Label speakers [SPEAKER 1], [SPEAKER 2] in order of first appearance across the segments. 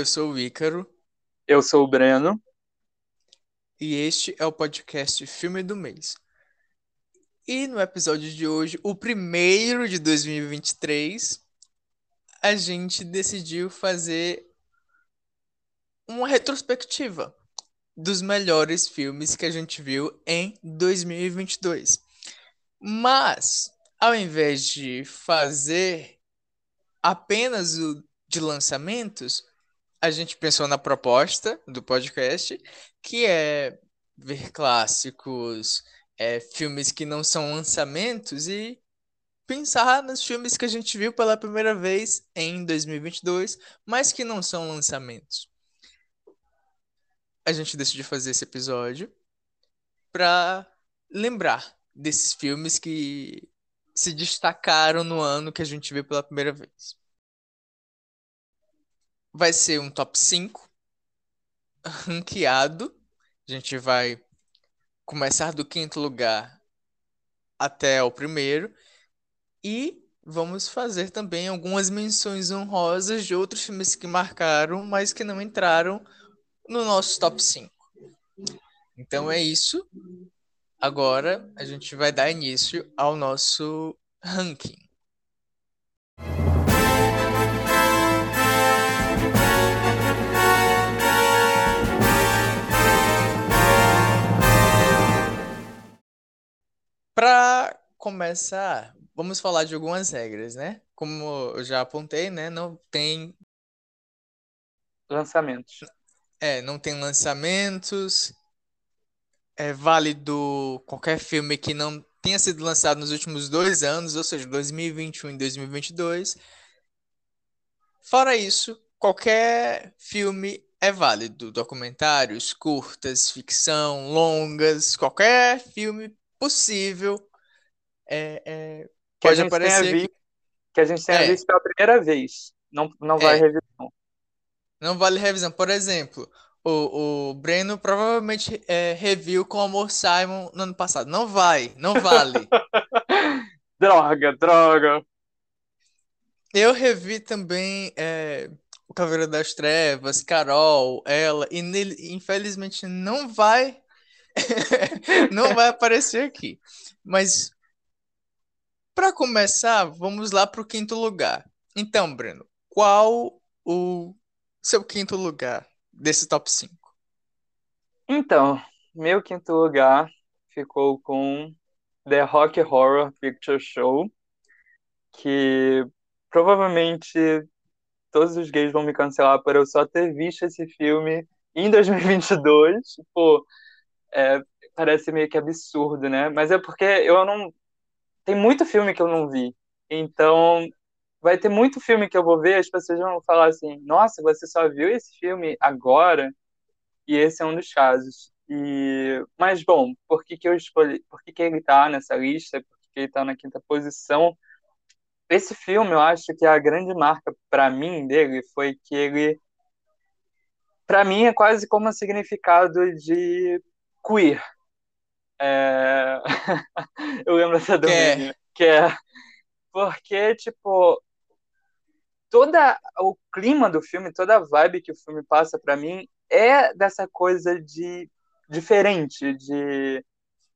[SPEAKER 1] eu sou o Ícaro.
[SPEAKER 2] Eu sou o Breno.
[SPEAKER 1] E este é o podcast Filme do Mês. E no episódio de hoje, o primeiro de 2023, a gente decidiu fazer uma retrospectiva dos melhores filmes que a gente viu em 2022. Mas, ao invés de fazer apenas o de lançamentos, a gente pensou na proposta do podcast, que é ver clássicos, é, filmes que não são lançamentos e pensar nos filmes que a gente viu pela primeira vez em 2022, mas que não são lançamentos a gente decidiu fazer esse episódio para lembrar desses filmes que se destacaram no ano que a gente viu pela primeira vez. Vai ser um top 5 ranqueado. A gente vai começar do quinto lugar até o primeiro e vamos fazer também algumas menções honrosas de outros filmes que marcaram, mas que não entraram no nosso top 5. Então é isso. Agora a gente vai dar início ao nosso ranking. Para começar, vamos falar de algumas regras, né? Como eu já apontei, né? Não tem
[SPEAKER 2] lançamentos.
[SPEAKER 1] É, não tem lançamentos. É válido qualquer filme que não tenha sido lançado nos últimos dois anos, ou seja, 2021 e 2022. Fora isso, qualquer filme é válido. Documentários, curtas, ficção, longas, qualquer filme possível é, é, pode aparecer.
[SPEAKER 2] Vi, que a gente tenha é. visto pela primeira vez. Não, não vai é. revisão.
[SPEAKER 1] Não vale revisão. Por exemplo, o, o Breno provavelmente é, reviu com o Amor Simon no ano passado. Não vai, não vale.
[SPEAKER 2] droga, droga.
[SPEAKER 1] Eu revi também é, o Caveira das Trevas, Carol, ela, e nele, infelizmente não vai. não vai aparecer aqui. Mas para começar, vamos lá para o quinto lugar. Então, Breno, qual o seu quinto lugar desse top 5?
[SPEAKER 2] Então, meu quinto lugar ficou com The Rock Horror Picture Show, que provavelmente todos os gays vão me cancelar por eu só ter visto esse filme em 2022. Tipo, é, parece meio que absurdo, né? Mas é porque eu não. Tem muito filme que eu não vi. Então, vai ter muito filme que eu vou ver, as pessoas vão falar assim: nossa, você só viu esse filme agora? E esse é um dos casos. E, mas, bom, por que, que eu escolhi? Por que, que ele tá nessa lista? Por que, que ele tá na quinta posição? Esse filme, eu acho que a grande marca para mim dele foi que ele, para mim, é quase como um significado de queer. É... eu lembro essa domínio, que é porque, tipo, toda o clima do filme, toda a vibe que o filme passa para mim é dessa coisa de diferente, de,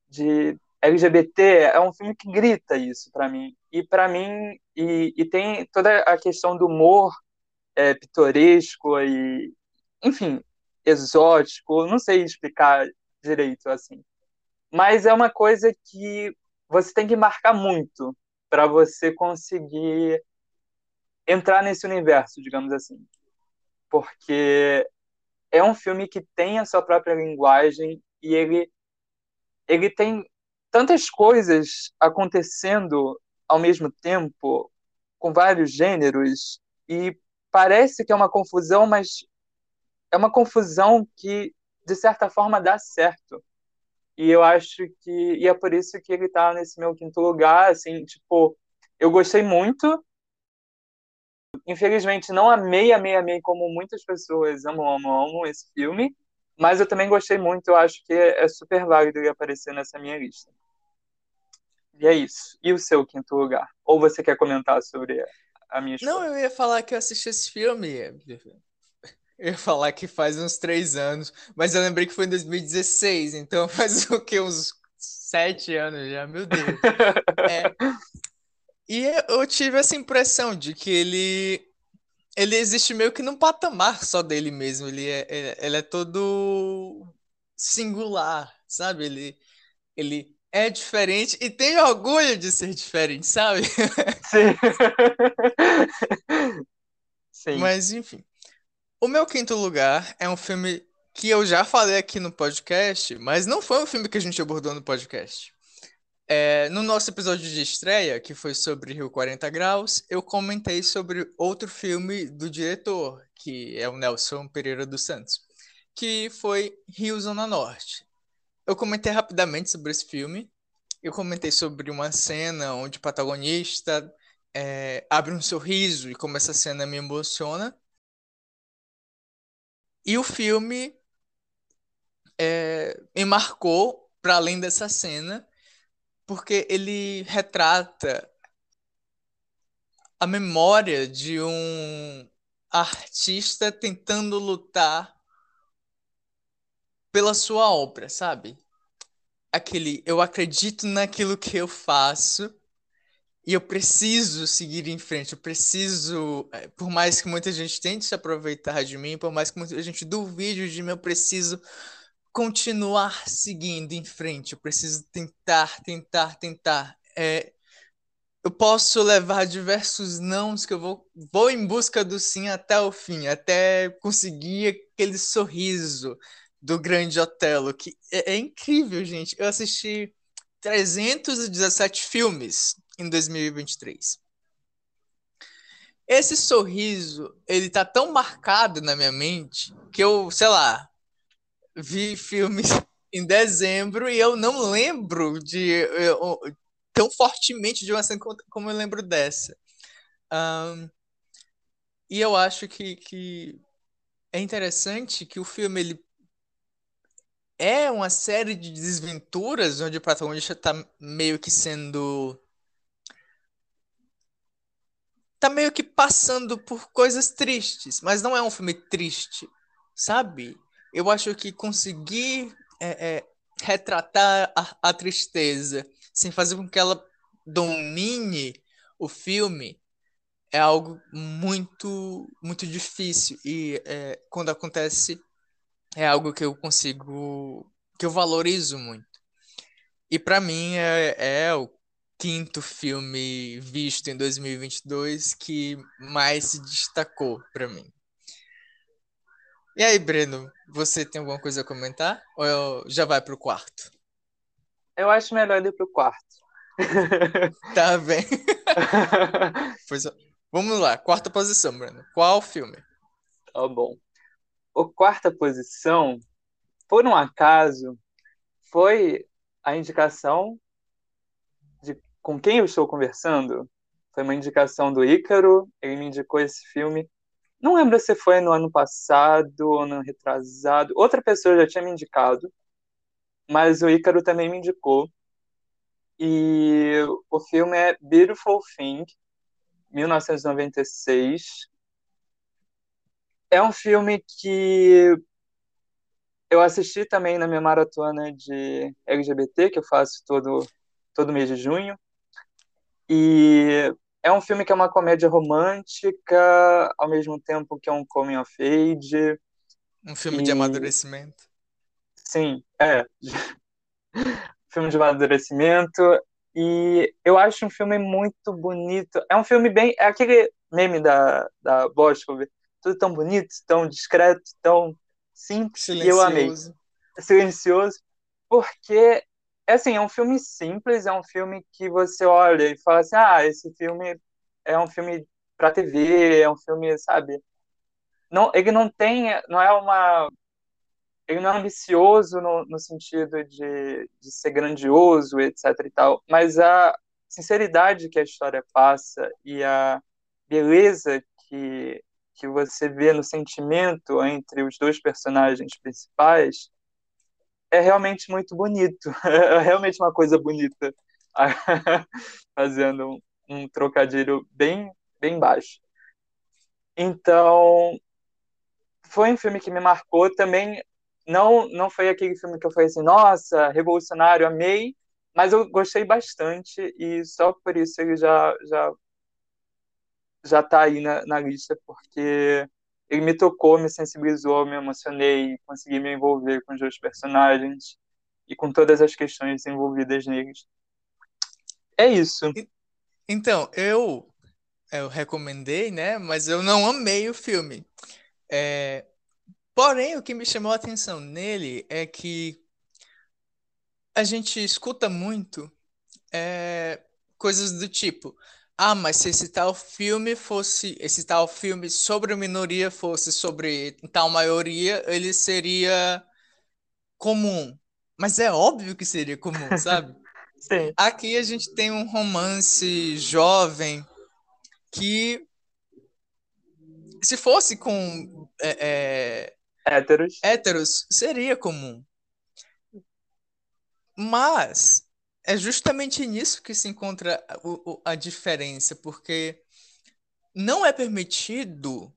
[SPEAKER 2] de LGBT. É um filme que grita isso para mim. E para mim, e, e, tem toda a questão do humor é, pitoresco e, enfim, exótico. Não sei explicar direito assim. Mas é uma coisa que você tem que marcar muito para você conseguir entrar nesse universo, digamos assim. Porque é um filme que tem a sua própria linguagem e ele ele tem tantas coisas acontecendo ao mesmo tempo com vários gêneros e parece que é uma confusão, mas é uma confusão que de certa forma dá certo. E eu acho que e é por isso que ele está nesse meu quinto lugar, assim, tipo, eu gostei muito Infelizmente, não amei, amei, amei como muitas pessoas amam, amam, amam esse filme. Mas eu também gostei muito, eu acho que é super válido ele aparecer nessa minha lista. E é isso. E o seu quinto lugar? Ou você quer comentar sobre a minha
[SPEAKER 1] escolha? Não, eu ia falar que eu assisti esse filme. Eu ia falar que faz uns três anos, mas eu lembrei que foi em 2016, então faz o que? Uns sete anos já, meu Deus. É, e eu tive essa impressão de que ele ele existe meio que num patamar só dele mesmo. Ele é, é ele é todo singular, sabe? Ele, ele é diferente e tem orgulho de ser diferente, sabe?
[SPEAKER 2] Sim. Sim.
[SPEAKER 1] Mas, enfim. O meu quinto lugar é um filme que eu já falei aqui no podcast, mas não foi um filme que a gente abordou no podcast. É, no nosso episódio de estreia, que foi sobre Rio 40 Graus, eu comentei sobre outro filme do diretor, que é o Nelson Pereira dos Santos, que foi Rio Zona Norte. Eu comentei rapidamente sobre esse filme. Eu comentei sobre uma cena onde o protagonista é, abre um sorriso e como essa cena me emociona. E o filme é, me marcou para além dessa cena porque ele retrata a memória de um artista tentando lutar pela sua obra, sabe? Aquele, eu acredito naquilo que eu faço e eu preciso seguir em frente, eu preciso, é, por mais que muita gente tente se aproveitar de mim, por mais que muita gente duvide de mim, eu preciso continuar seguindo em frente. Eu preciso tentar, tentar, tentar. É, eu posso levar diversos nãos que eu vou, vou em busca do sim até o fim, até conseguir aquele sorriso do grande Otelo, que é, é incrível, gente. Eu assisti 317 filmes em 2023. Esse sorriso, ele tá tão marcado na minha mente que eu, sei lá, vi filmes em dezembro e eu não lembro de eu, tão fortemente de uma cena como eu lembro dessa. Um, e eu acho que, que é interessante que o filme ele é uma série de desventuras onde o protagonista está meio que sendo tá meio que passando por coisas tristes, mas não é um filme triste, sabe? eu acho que conseguir é, é, retratar a, a, tristeza sem fazer com que ela domine o filme é algo muito muito difícil e é, quando acontece é algo que eu consigo que eu valorizo muito e para mim é, é o quinto filme visto em 2022 que mais se destacou para mim e aí, Breno, você tem alguma coisa a comentar? Ou já vai pro quarto?
[SPEAKER 2] Eu acho melhor ir pro quarto.
[SPEAKER 1] tá bem. pois, vamos lá, quarta posição, Breno. Qual filme?
[SPEAKER 2] Tá bom. O quarta posição, por um acaso, foi a indicação com quem eu estou conversando. Foi uma indicação do Ícaro, ele me indicou esse filme não lembro se foi no ano passado ou no retrasado. Outra pessoa já tinha me indicado, mas o Ícaro também me indicou. E o filme é Beautiful Thing, 1996. É um filme que eu assisti também na minha maratona de LGBT, que eu faço todo, todo mês de junho. E é um filme que é uma comédia romântica, ao mesmo tempo que é um coming of age.
[SPEAKER 1] Um filme e... de amadurecimento.
[SPEAKER 2] Sim, é. filme de amadurecimento. E eu acho um filme muito bonito. É um filme bem. É aquele meme da, da Boscov. Tudo tão bonito, tão discreto, tão simples. Silencioso. E eu amei. Silencioso. Porque é assim, é um filme simples, é um filme que você olha e fala assim, ah, esse filme é um filme para TV, é um filme, sabe? Não, ele não tem, não é uma, ele não é ambicioso no, no sentido de, de ser grandioso, etc e tal, mas a sinceridade que a história passa e a beleza que que você vê no sentimento entre os dois personagens principais é realmente muito bonito. É realmente uma coisa bonita. Fazendo um, um trocadilho bem, bem baixo. Então, foi um filme que me marcou também. Não, não foi aquele filme que eu falei assim, nossa, revolucionário, amei, mas eu gostei bastante e só por isso ele já já já tá aí na, na lista porque ele me tocou, me sensibilizou, me emocionei, consegui me envolver com os dois personagens e com todas as questões envolvidas neles. É isso.
[SPEAKER 1] Então, eu eu recomendei, né? Mas eu não amei o filme. É... Porém, o que me chamou a atenção nele é que a gente escuta muito é... coisas do tipo: ah, mas se esse tal filme fosse, esse tal filme sobre minoria fosse sobre tal maioria, ele seria comum. Mas é óbvio que seria comum, sabe?
[SPEAKER 2] Sim.
[SPEAKER 1] Aqui a gente tem um romance jovem que se fosse com é,
[SPEAKER 2] é, héteros.
[SPEAKER 1] héteros, seria comum. Mas é justamente nisso que se encontra o, a diferença, porque não é permitido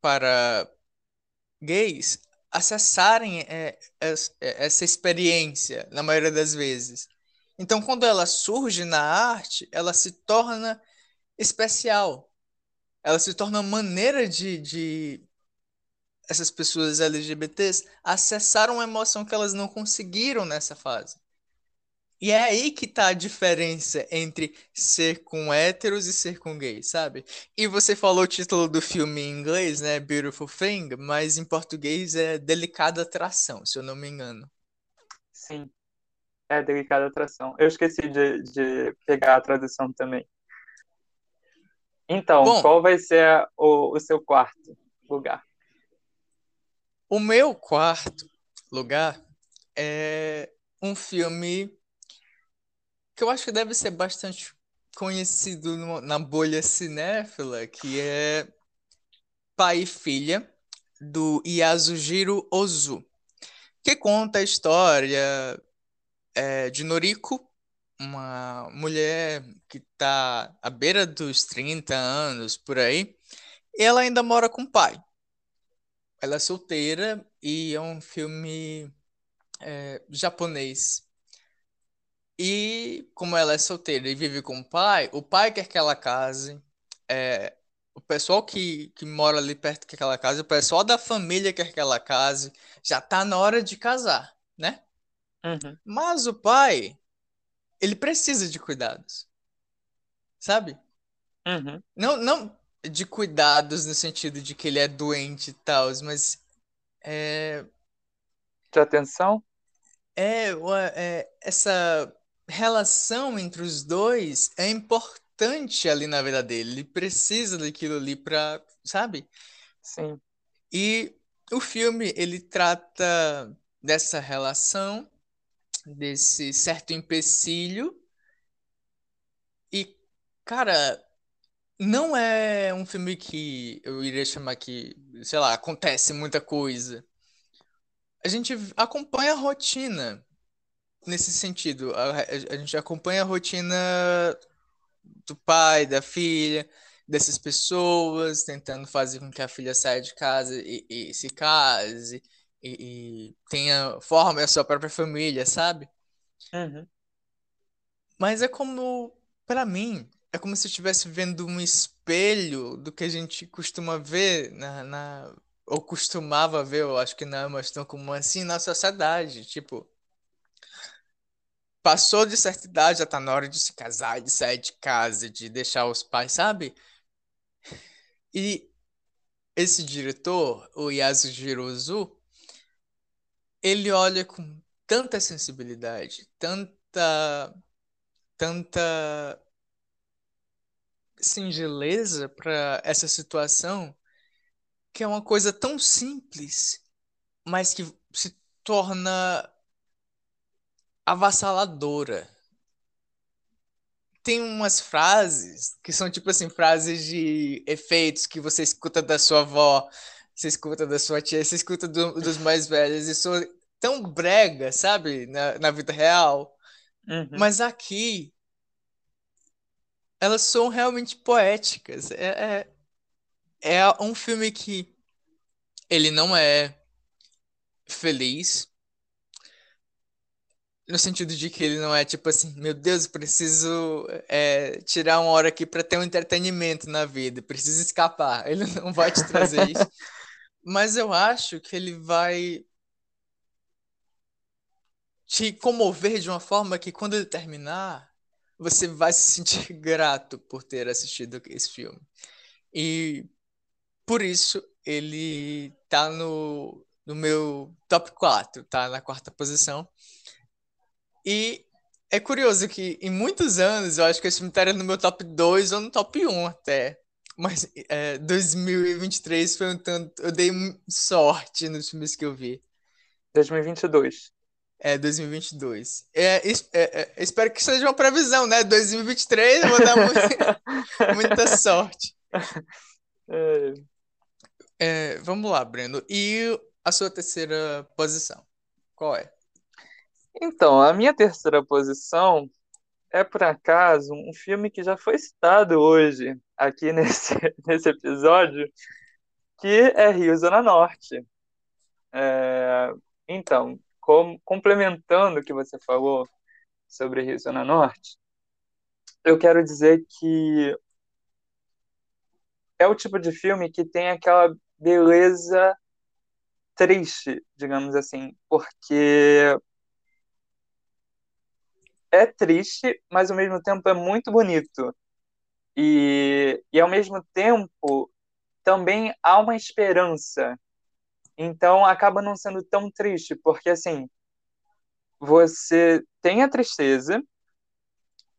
[SPEAKER 1] para gays acessarem é, é, essa experiência, na maioria das vezes. Então, quando ela surge na arte, ela se torna especial. Ela se torna maneira de, de essas pessoas LGBTs acessar uma emoção que elas não conseguiram nessa fase. E é aí que tá a diferença entre ser com héteros e ser com gays, sabe? E você falou o título do filme em inglês, né? Beautiful Thing, mas em português é Delicada Atração, se eu não me engano.
[SPEAKER 2] Sim, é Delicada Atração. Eu esqueci de, de pegar a tradução também. Então, Bom, qual vai ser o, o seu quarto lugar?
[SPEAKER 1] O meu quarto lugar é um filme que eu acho que deve ser bastante conhecido no, na bolha cinéfila, que é Pai e Filha, do Yasujiro Ozu, que conta a história é, de Noriko, uma mulher que está à beira dos 30 anos, por aí, e ela ainda mora com o pai. Ela é solteira e é um filme é, japonês. E como ela é solteira e vive com o pai, o pai quer que ela case, é, o pessoal que, que mora ali perto quer que ela case, o pessoal da família quer que ela case, já tá na hora de casar, né?
[SPEAKER 2] Uhum.
[SPEAKER 1] Mas o pai ele precisa de cuidados. Sabe?
[SPEAKER 2] Uhum.
[SPEAKER 1] Não, não de cuidados no sentido de que ele é doente e tal, mas é...
[SPEAKER 2] De atenção?
[SPEAKER 1] É, é, essa relação entre os dois é importante ali na vida dele. Ele precisa daquilo ali pra, sabe?
[SPEAKER 2] Sim.
[SPEAKER 1] E o filme, ele trata dessa relação desse certo empecilho. E, cara, não é um filme que eu iria chamar que, sei lá, acontece muita coisa. A gente acompanha a rotina nesse sentido. A, a gente acompanha a rotina do pai, da filha, dessas pessoas, tentando fazer com que a filha saia de casa e, e se case e, e tenha forme a sua própria família, sabe?
[SPEAKER 2] Uhum.
[SPEAKER 1] Mas é como, para mim, é como se eu estivesse vendo um espelho do que a gente costuma ver na, na ou costumava ver, eu acho que não é mais tão comum assim na sociedade, tipo, passou de certa idade, já tá na hora de se casar, de sair de casa, de deixar os pais, sabe? E esse diretor, o Yasujiro Ozu, ele olha com tanta sensibilidade, tanta, tanta singeleza para essa situação, que é uma coisa tão simples, mas que se torna avassaladora. Tem umas frases que são tipo assim, frases de efeitos que você escuta da sua avó, você escuta da sua tia, você escuta do, dos mais velhos, e são tão brega, sabe? Na, na vida real.
[SPEAKER 2] Uhum.
[SPEAKER 1] Mas aqui, elas são realmente poéticas. É, é, é um filme que ele não é feliz. No sentido de que ele não é tipo assim, meu Deus, preciso é, tirar uma hora aqui para ter um entretenimento na vida, preciso escapar. Ele não vai te trazer isso. Mas eu acho que ele vai te comover de uma forma que quando ele terminar, você vai se sentir grato por ter assistido esse filme. E por isso ele tá no, no meu top 4, tá na quarta posição. E é curioso que em muitos anos eu acho que esse filme estaria no meu top 2 ou no top 1 até. Mas é, 2023 foi um tanto. Eu dei sorte nos filmes que eu vi.
[SPEAKER 2] 2022.
[SPEAKER 1] É, 2022. É, é, é, espero que seja uma previsão, né? 2023 eu vou dar muita, muita sorte. É. é, vamos lá, Breno. E a sua terceira posição? Qual é?
[SPEAKER 2] Então, a minha terceira posição é, por acaso, um filme que já foi citado hoje aqui nesse, nesse episódio, que é Rio Zona Norte. É, então, com, complementando o que você falou sobre Rio Zona Norte, eu quero dizer que é o tipo de filme que tem aquela beleza triste, digamos assim, porque é triste, mas ao mesmo tempo é muito bonito. E, e ao mesmo tempo também há uma esperança. Então acaba não sendo tão triste, porque assim, você tem a tristeza,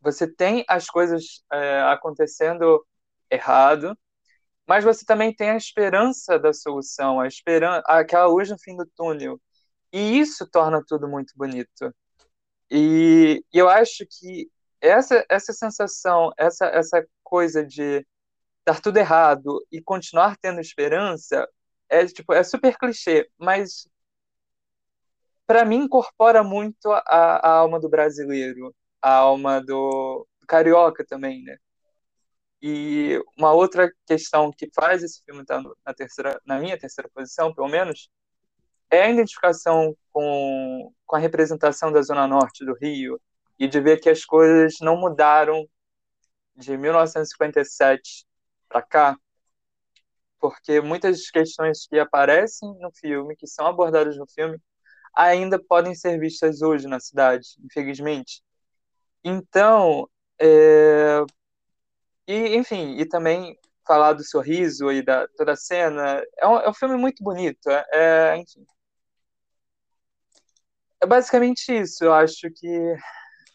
[SPEAKER 2] você tem as coisas é, acontecendo errado, mas você também tem a esperança da solução, a esperança, aquela luz no fim do túnel. E isso torna tudo muito bonito. E, eu acho que essa essa sensação, essa essa coisa de dar tudo errado e continuar tendo esperança é tipo é super clichê, mas para mim incorpora muito a, a alma do brasileiro, a alma do, do carioca também, né? E uma outra questão que faz esse filme estar na terceira, na minha terceira posição, pelo menos, é a identificação com, com a representação da Zona Norte do Rio e de ver que as coisas não mudaram de 1957 para cá, porque muitas questões que aparecem no filme, que são abordadas no filme, ainda podem ser vistas hoje na cidade, infelizmente. Então, é, e, enfim, e também falar do sorriso e da toda a cena. É um, é um filme muito bonito. É, é, enfim. É basicamente isso. Eu acho que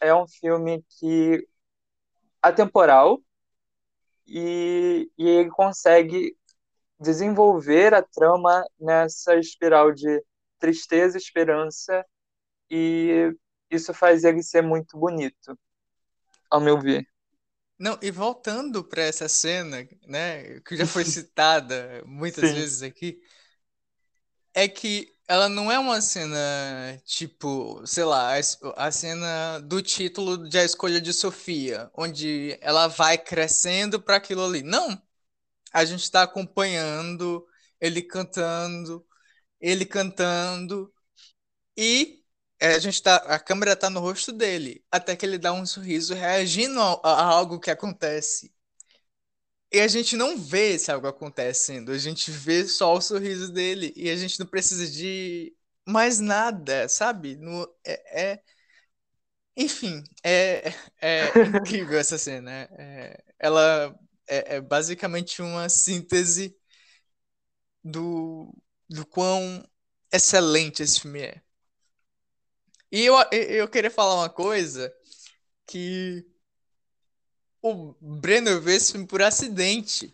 [SPEAKER 2] é um filme que atemporal e, e ele consegue desenvolver a trama nessa espiral de tristeza, esperança e isso faz ele ser muito bonito, ao meu ver.
[SPEAKER 1] Não, e voltando para essa cena, né, que já foi citada muitas Sim. vezes aqui, é que ela não é uma cena tipo, sei lá, a, cena do título de A Escolha de Sofia, onde ela vai crescendo para aquilo ali. Não. A gente está acompanhando ele cantando, ele cantando e é, a gente tá, a câmera tá no rosto dele, até que ele dá um sorriso reagindo a, a algo que acontece. E a gente não vê se algo acontecendo, a gente vê só o sorriso dele e a gente não precisa de mais nada, sabe? No, é, é... Enfim, é, é incrível essa cena. É, ela é, é, basicamente uma síntese do, do quão excelente esse filme é. E eu, eu queria falar uma coisa que o Breno vê esse filme por acidente.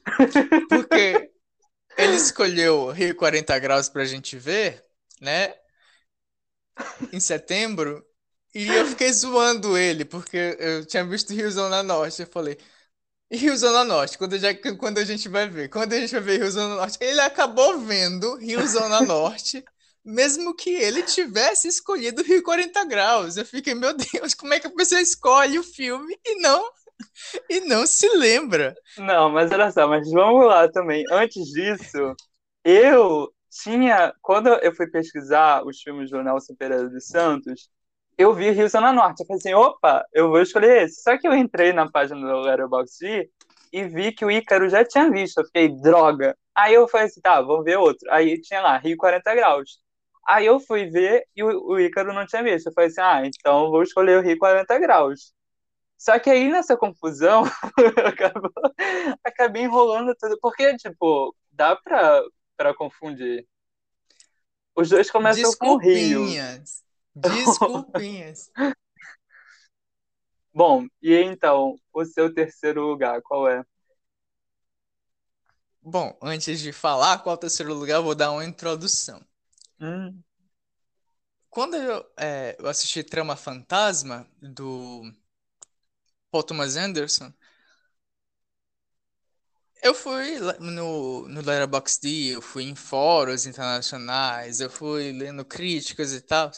[SPEAKER 1] Porque ele escolheu Rio 40 Graus pra gente ver, né? Em setembro. E eu fiquei zoando ele, porque eu tinha visto Rio Zona Norte. Eu falei, Rio Zona Norte, quando, já, quando a gente vai ver? Quando a gente vai ver Rio Zona Norte? Ele acabou vendo Rio Zona Norte mesmo que ele tivesse escolhido Rio 40 Graus. Eu fiquei, meu Deus, como é que a pessoa escolhe o filme e não e não se lembra?
[SPEAKER 2] Não, mas olha só, mas vamos lá também. Antes disso, eu tinha. Quando eu fui pesquisar os filmes do Nelson Pereira dos Santos, eu vi Rio Zona Norte. Eu falei assim: opa, eu vou escolher esse. Só que eu entrei na página do Letterboxd e vi que o Ícaro já tinha visto. Eu fiquei, droga. Aí eu falei assim: tá, vamos ver outro. Aí tinha lá, Rio 40 Graus. Aí eu fui ver e o, o Ícaro não tinha visto. Eu falei assim: ah, então vou escolher o Rio 40 Graus. Só que aí nessa confusão, acabou, acabei enrolando tudo. Porque, tipo, dá pra, pra confundir. Os dois começam com Rio.
[SPEAKER 1] Desculpinhas. Desculpinhas.
[SPEAKER 2] Bom, e então, o seu terceiro lugar, qual é?
[SPEAKER 1] Bom, antes de falar qual é o terceiro lugar, eu vou dar uma introdução.
[SPEAKER 2] Hum,
[SPEAKER 1] Quando eu, é, eu assisti Trama Fantasma, do Paul Thomas Anderson, eu fui no, no Letterboxd, eu fui em fóruns internacionais, eu fui lendo críticas e tal.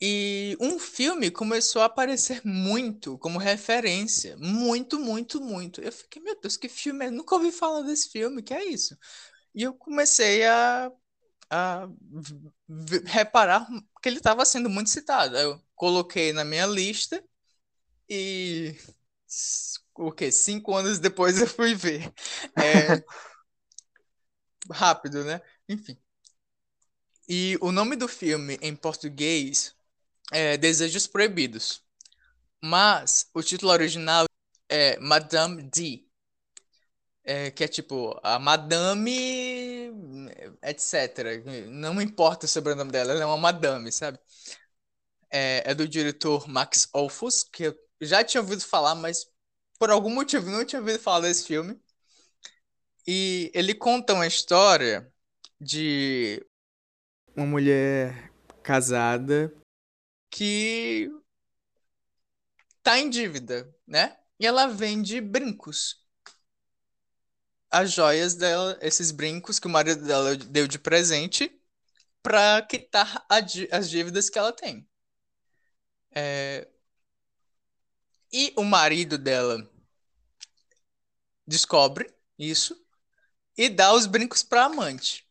[SPEAKER 1] E um filme começou a aparecer muito como referência. Muito, muito, muito. Eu fiquei, meu Deus, que filme é? Nunca ouvi falar desse filme, que é isso? E eu comecei a, a reparar que ele estava sendo muito citado. Eu coloquei na minha lista e o quê? Cinco anos depois eu fui ver. É rápido, né? Enfim. E o nome do filme em português é Desejos Proibidos. Mas o título original é Madame D, é, que é tipo a Madame, etc. Não importa o sobrenome dela, ela é uma Madame, sabe? É, é do diretor Max Ophüls, que eu já tinha ouvido falar, mas por algum motivo não tinha ouvido falar desse filme. E ele conta uma história de uma mulher casada que tá em dívida, né? E ela vende brincos. As joias dela, esses brincos que o marido dela deu de presente pra quitar as dívidas que ela tem. É, E o marido dela descobre isso e dá os brincos pra amante.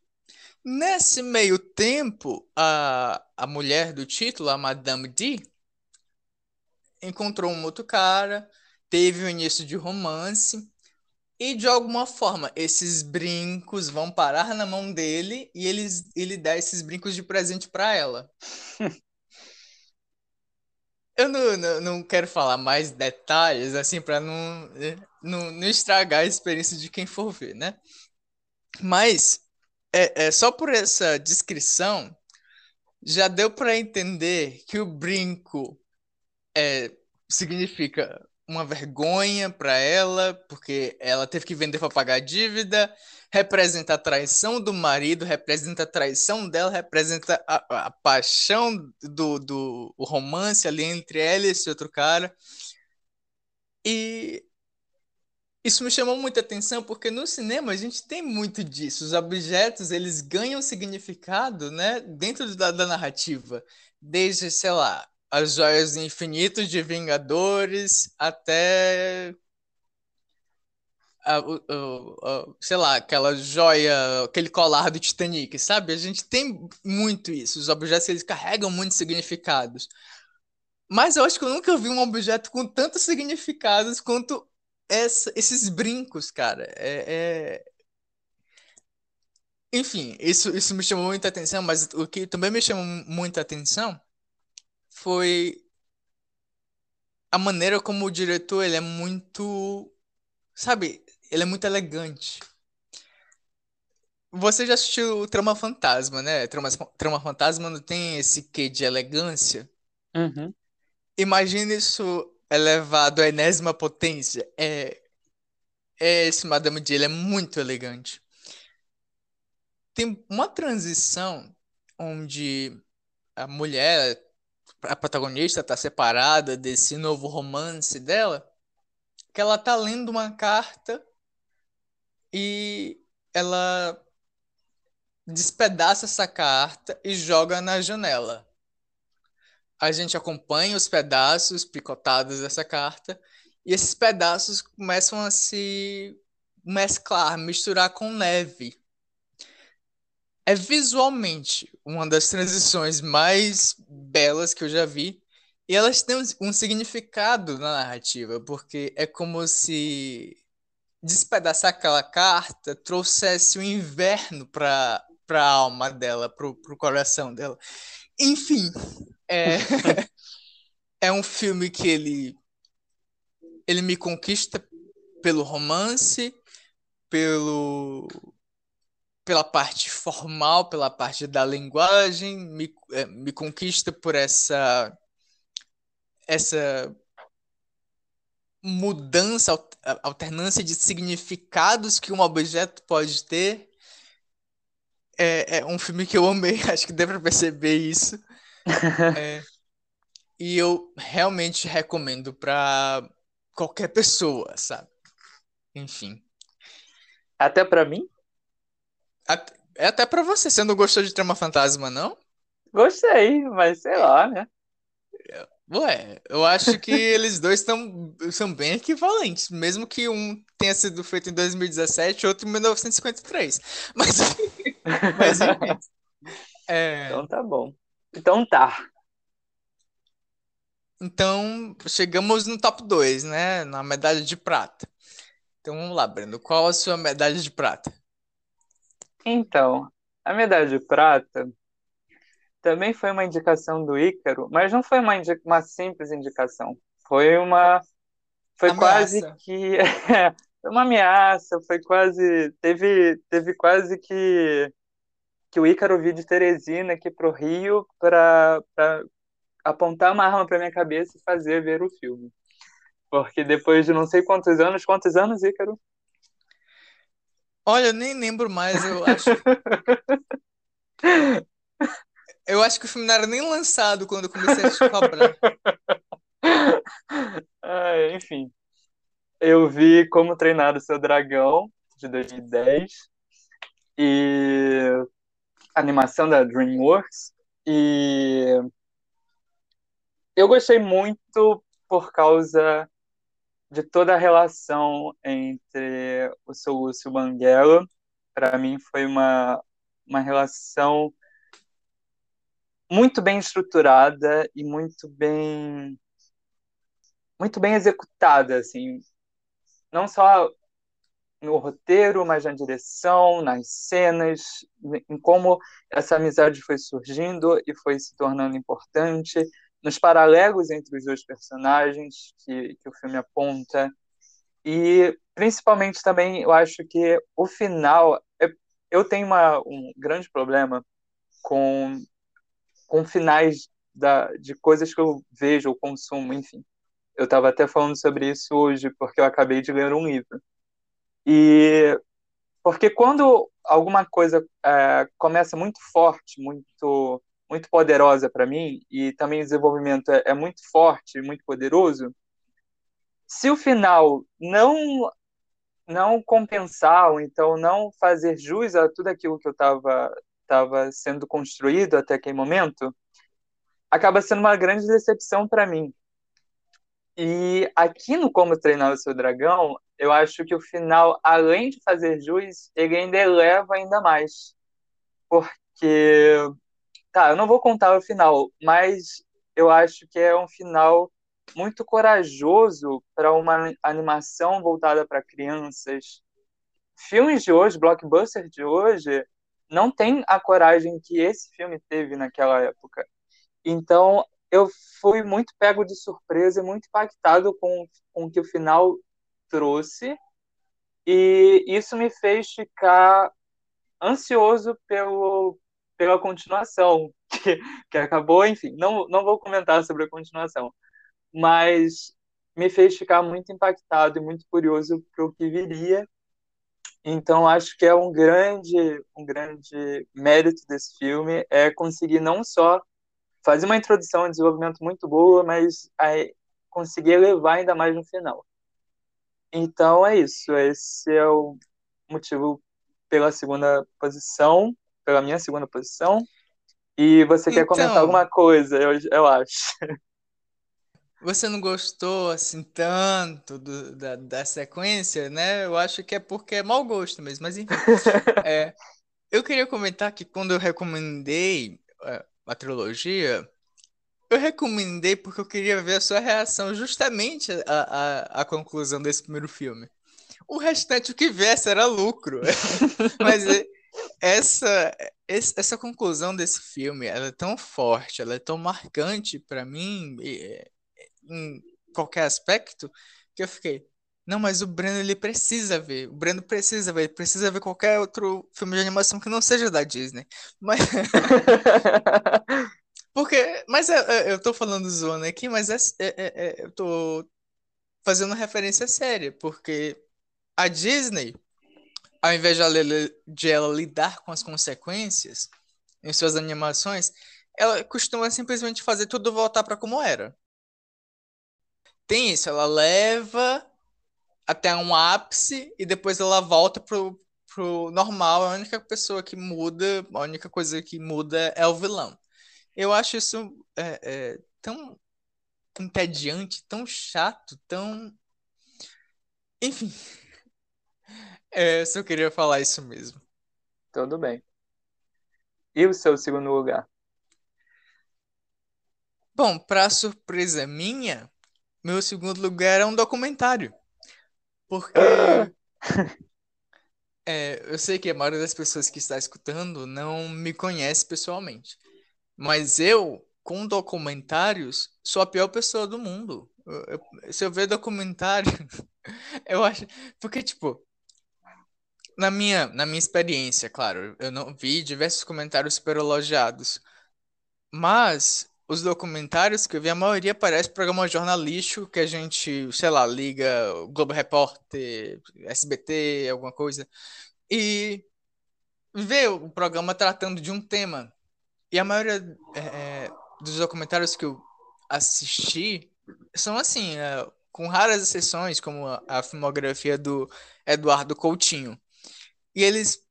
[SPEAKER 1] Nesse meio tempo, a, a mulher do título, a Madame D, encontrou um outro cara, teve o início de romance. E de alguma forma, esses brincos vão parar na mão dele e eles, ele dá esses brincos de presente para ela. Eu não, não, não quero falar mais detalhes, assim, para não, não, não estragar a experiência de quem for ver, né? Mas, é, é só por essa descrição, já deu para entender que o brinco é, significa uma vergonha para ela, porque ela teve que vender para pagar a dívida, representa a traição do marido, representa a traição dela, representa a, a paixão do, do romance ali entre ela e esse outro cara. E isso me chamou muita atenção porque no cinema a gente tem muito disso. Os objetos, eles ganham significado, né, dentro da, da narrativa. Desde, sei lá, as joias do infinito de Vingadores até a- o- o- sei lá, aquela joia, aquele colar do Titanic, sabe? A gente tem muito isso. Os objetos, eles carregam muitos significados. Mas eu acho que eu nunca vi um objeto com tantos significados quanto essa- esses brincos, cara. É, é- Enfim, isso, isso me chamou muita atenção, mas o que também me chamou muita atenção foi a maneira como o diretor, ele é muito, sabe, ele é muito elegante. Você já assistiu Trama Fantasma, né? Trama, Trama Fantasma não tem esse quê de elegância?
[SPEAKER 2] uhum.
[SPEAKER 1] Imagina isso elevado à enésima potência. É, é esse Madame D, ele é muito elegante. Tem uma transição onde a mulher, a protagonista, está separada desse novo romance dela, que ela tá lendo uma carta e ela despedaça essa carta e joga na janela. A gente acompanha os pedaços picotados dessa carta e esses pedaços começam a se mesclar, misturar com neve. é visualmente uma das transições mais belas que eu já vi. E elas têm um, significado na narrativa, porque é como se despedaçar aquela carta trouxesse o inverno para a alma dela, para o coração dela. Enfim, é, é um filme que ele, ele me conquista pelo romance, pelo, pela parte formal, pela parte da linguagem, me, é, me conquista por essa essa mudança, alternância de significados que um objeto pode ter. É, é um filme que eu amei, acho que deve perceber isso. É, e eu realmente recomendo para qualquer pessoa, sabe? Enfim.
[SPEAKER 2] Até para mim?
[SPEAKER 1] Até, é até para você. Você não gostou de Trama Fantasma, não?
[SPEAKER 2] Gostei, mas sei lá, né?
[SPEAKER 1] Ué, eu acho que eles dois tão, são bem equivalentes, mesmo que um tenha sido feito em 2017 e outro em 1953. Mas, mas enfim.
[SPEAKER 2] É... Então tá bom. Então tá.
[SPEAKER 1] Então, chegamos no top 2, né? Na medalha de prata. Então vamos lá, Breno. Qual a sua medalha de prata?
[SPEAKER 2] Então, a medalha de prata também foi uma indicação do Ícaro, mas não foi uma, uma simples indicação. Foi uma. Foi ameaça. quase que. foi uma ameaça, foi quase. Teve, teve quase que. Que o Ícaro viu de Teresina aqui pro Rio para apontar uma arma para minha cabeça e fazer ver o filme. Porque depois de não sei quantos anos, quantos anos, Ícaro?
[SPEAKER 1] Olha, eu nem lembro mais, eu acho. Eu acho que o filme não era nem lançado quando eu comecei a te cobrar.
[SPEAKER 2] ah, enfim. Eu vi Como Treinar o Seu Dragão, de 2010. E animação da DreamWorks. E eu gostei muito por causa de toda a relação entre o seu Lúcio Banguela. Para mim foi uma, uma relação muito bem estruturada e muito bem muito bem executada, assim, não só no roteiro, mas na direção, nas cenas, em como essa amizade foi surgindo e foi se tornando importante, nos paralelos entre os dois personagens que, que o filme aponta, e principalmente também eu acho que o final. Eu tenho uma, um grande problema com com finais da, de coisas que eu vejo ou consumo, enfim. Eu estava até falando sobre isso hoje, porque eu acabei de ler um livro. E porque quando alguma coisa é, começa muito forte, muito muito poderosa para mim, e também o desenvolvimento é, é muito forte, muito poderoso, se o final não não compensar, ou então não fazer jus a tudo aquilo que eu estava estava sendo construído até aquele momento, acaba sendo uma grande decepção para mim. E aqui no Como Treinar o Seu Dragão, eu acho que o final, além de fazer jus, ele ainda eleva ainda mais. Porque, tá, eu não vou contar o final, mas eu acho que é um final muito corajoso para uma animação voltada para crianças. Filmes de hoje, blockbusters de hoje, não tem a coragem que esse filme teve naquela época. Então, eu fui muito pego de surpresa, muito impactado com, com o que o final trouxe, e isso me fez ficar ansioso pelo, pela continuação, que, que acabou, enfim, não, não vou comentar sobre a continuação, mas me fez ficar muito impactado e muito curioso para o que viria, então, acho que é um grande, um grande mérito desse filme é conseguir não só fazer uma introdução e desenvolvimento muito boa, mas aí conseguir elevar ainda mais no final. Então, é isso. Esse é o motivo pela segunda posição, pela minha segunda posição. E você então... quer comentar então alguma coisa, eu, eu acho.
[SPEAKER 1] Você não gostou assim tanto do, da, da sequência, né? Eu acho que é porque é mau gosto mesmo, mas enfim. é, eu queria comentar que quando eu recomendei uh, a trilogia, eu recomendei porque eu queria ver a sua reação justamente à, conclusão desse primeiro filme. O restante, o que viesse, era lucro. Mas é, essa, essa conclusão desse filme, ela é tão forte, ela é tão marcante para mim, em qualquer aspecto, que eu fiquei, não, mas o Breno ele precisa ver. O Breno precisa ver. Ele precisa ver qualquer outro filme de animação que não seja da Disney. Mas. Porque. Mas é, é, eu tô falando zoando aqui, mas é, é, é, eu tô fazendo referência séria. Porque a Disney, ao invés de ela, de ela lidar com as consequências em suas animações, ela costuma simplesmente fazer tudo voltar para como era. Tem isso, ela leva até um ápice e depois ela volta pro, pro normal. A única pessoa que muda, a única coisa que muda é o vilão. Eu acho isso é, é, tão entediante, tão chato, tão. Enfim. É, só queria falar isso mesmo.
[SPEAKER 2] Tudo bem. E o seu segundo lugar?
[SPEAKER 1] Bom, para surpresa minha, meu segundo lugar é um documentário. Porque é, eu sei que a maioria das pessoas que está escutando não me conhece pessoalmente. Mas eu, com documentários, sou a pior pessoa do mundo. Eu, eu, se eu ver documentário, eu acho. Porque, tipo, na minha, na minha experiência, claro, eu não vi diversos comentários super elogiados. Mas os documentários que eu vi, a maioria parece programa jornalístico que a gente, sei lá, liga Globo Repórter, SBT, alguma coisa, e vê o programa tratando de um tema. E a maioria é, é dos documentários que eu assisti são assim, é, com raras exceções, como a, a filmografia do Eduardo Coutinho. E eles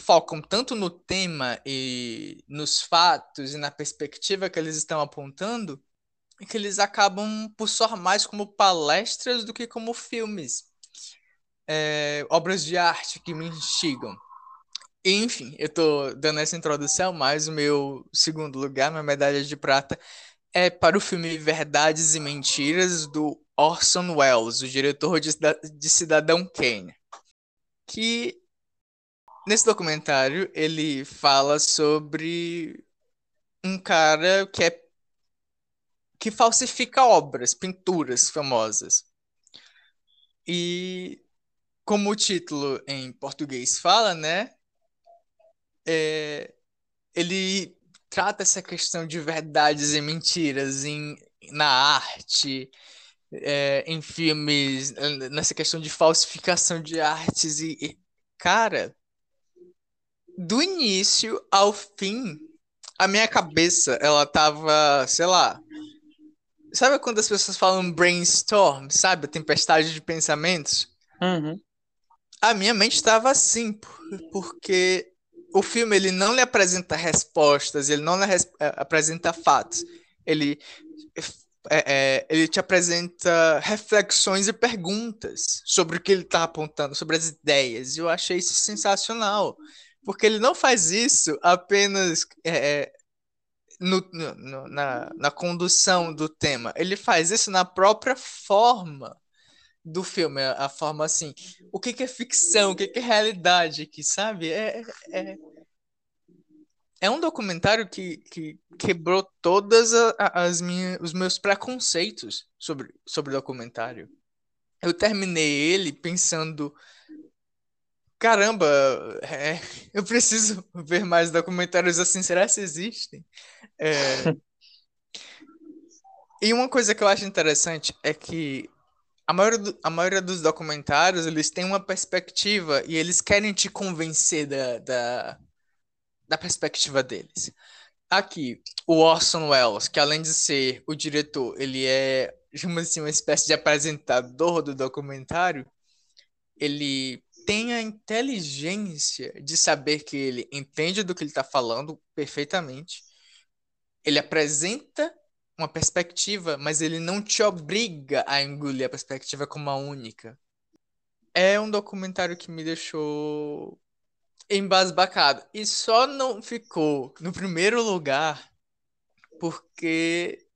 [SPEAKER 1] focam tanto no tema e nos fatos e na perspectiva que eles estão apontando que eles acabam por soar mais como palestras do que como filmes, é, obras de arte que me instigam. Enfim, eu estou dando essa introdução, mas o meu segundo lugar, minha medalha de prata, é para o filme Verdades e Mentiras do Orson Welles, o diretor de, de Cidadão Kane, que Nesse documentário, ele fala sobre um cara que é que falsifica obras, pinturas famosas. E como o título em português fala, né? É, ele trata essa questão de verdades e mentiras em, na arte, é, em filmes, nessa questão de falsificação de artes e, e cara, do início ao fim, a minha cabeça, ela tava, sei lá. Sabe quando as pessoas falam brainstorm, sabe? Tempestade de pensamentos?
[SPEAKER 2] Uhum.
[SPEAKER 1] A minha mente estava assim, porque o filme ele não lhe apresenta respostas, ele não lhe é, apresenta fatos. Ele, é, é, ele te apresenta reflexões e perguntas sobre o que ele está apontando, sobre as ideias. E eu achei isso sensacional. Porque ele não faz isso apenas é, é, no, no, na, na condução do tema. Ele faz isso na própria forma do filme. A forma assim. O que, que é ficção? O que, que é realidade aqui, sabe? É, é, é um documentário que, que quebrou todas as minhas, os meus preconceitos sobre, sobre documentário. Eu terminei ele pensando caramba, é, eu preciso ver mais documentários assim, será que existem? É... e uma coisa que eu acho interessante é que a maioria, do, a maioria dos documentários, eles têm uma perspectiva e eles querem te convencer da, da, da perspectiva deles. Aqui, o Orson Welles, que além de ser o diretor, ele é, assim, uma espécie de apresentador do documentário, ele tem a inteligência de saber que ele entende do que ele está falando perfeitamente. Ele apresenta uma perspectiva, mas ele não te obriga a engolir a perspectiva como a única. É um documentário que me deixou embasbacado. E só não ficou no primeiro lugar porque.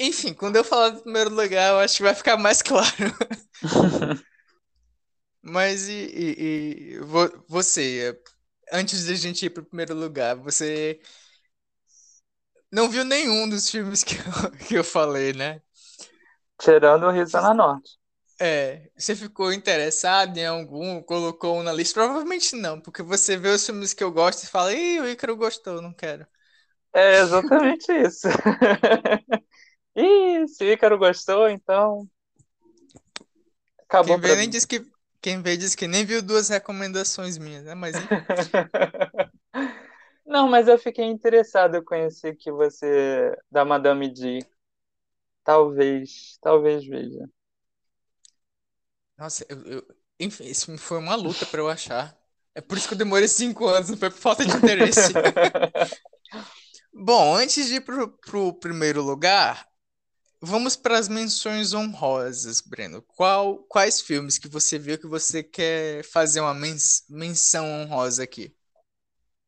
[SPEAKER 1] Enfim, quando eu falar do primeiro lugar, eu acho que vai ficar mais claro. Mas e, e, e você, antes da gente ir pro primeiro lugar, você não viu nenhum dos filmes que eu, que eu falei, né?
[SPEAKER 2] Tirando o Risa na Norte.
[SPEAKER 1] É, você ficou interessado em algum, colocou um na lista? Provavelmente não, porque você vê os filmes que eu gosto e fala, ih, o Ícaro gostou, não quero.
[SPEAKER 2] É exatamente isso. Ih, se o Ícaro gostou, então. Acabou
[SPEAKER 1] Quem vê, nem
[SPEAKER 2] mim.
[SPEAKER 1] diz que, quem vê diz que nem viu duas recomendações minhas, né? Mas.
[SPEAKER 2] Não, mas eu fiquei interessado, eu conheci que você, da Madame D. Talvez, talvez veja.
[SPEAKER 1] Nossa, eu, eu- enfim, filme foi uma luta pra eu achar. É por isso que eu demorei cinco anos, não foi por falta de interesse. Bom, antes de ir pro, pro primeiro lugar, vamos para as menções honrosas, Breno. Qual, quais filmes que você viu que você quer fazer uma mens- menção honrosa aqui?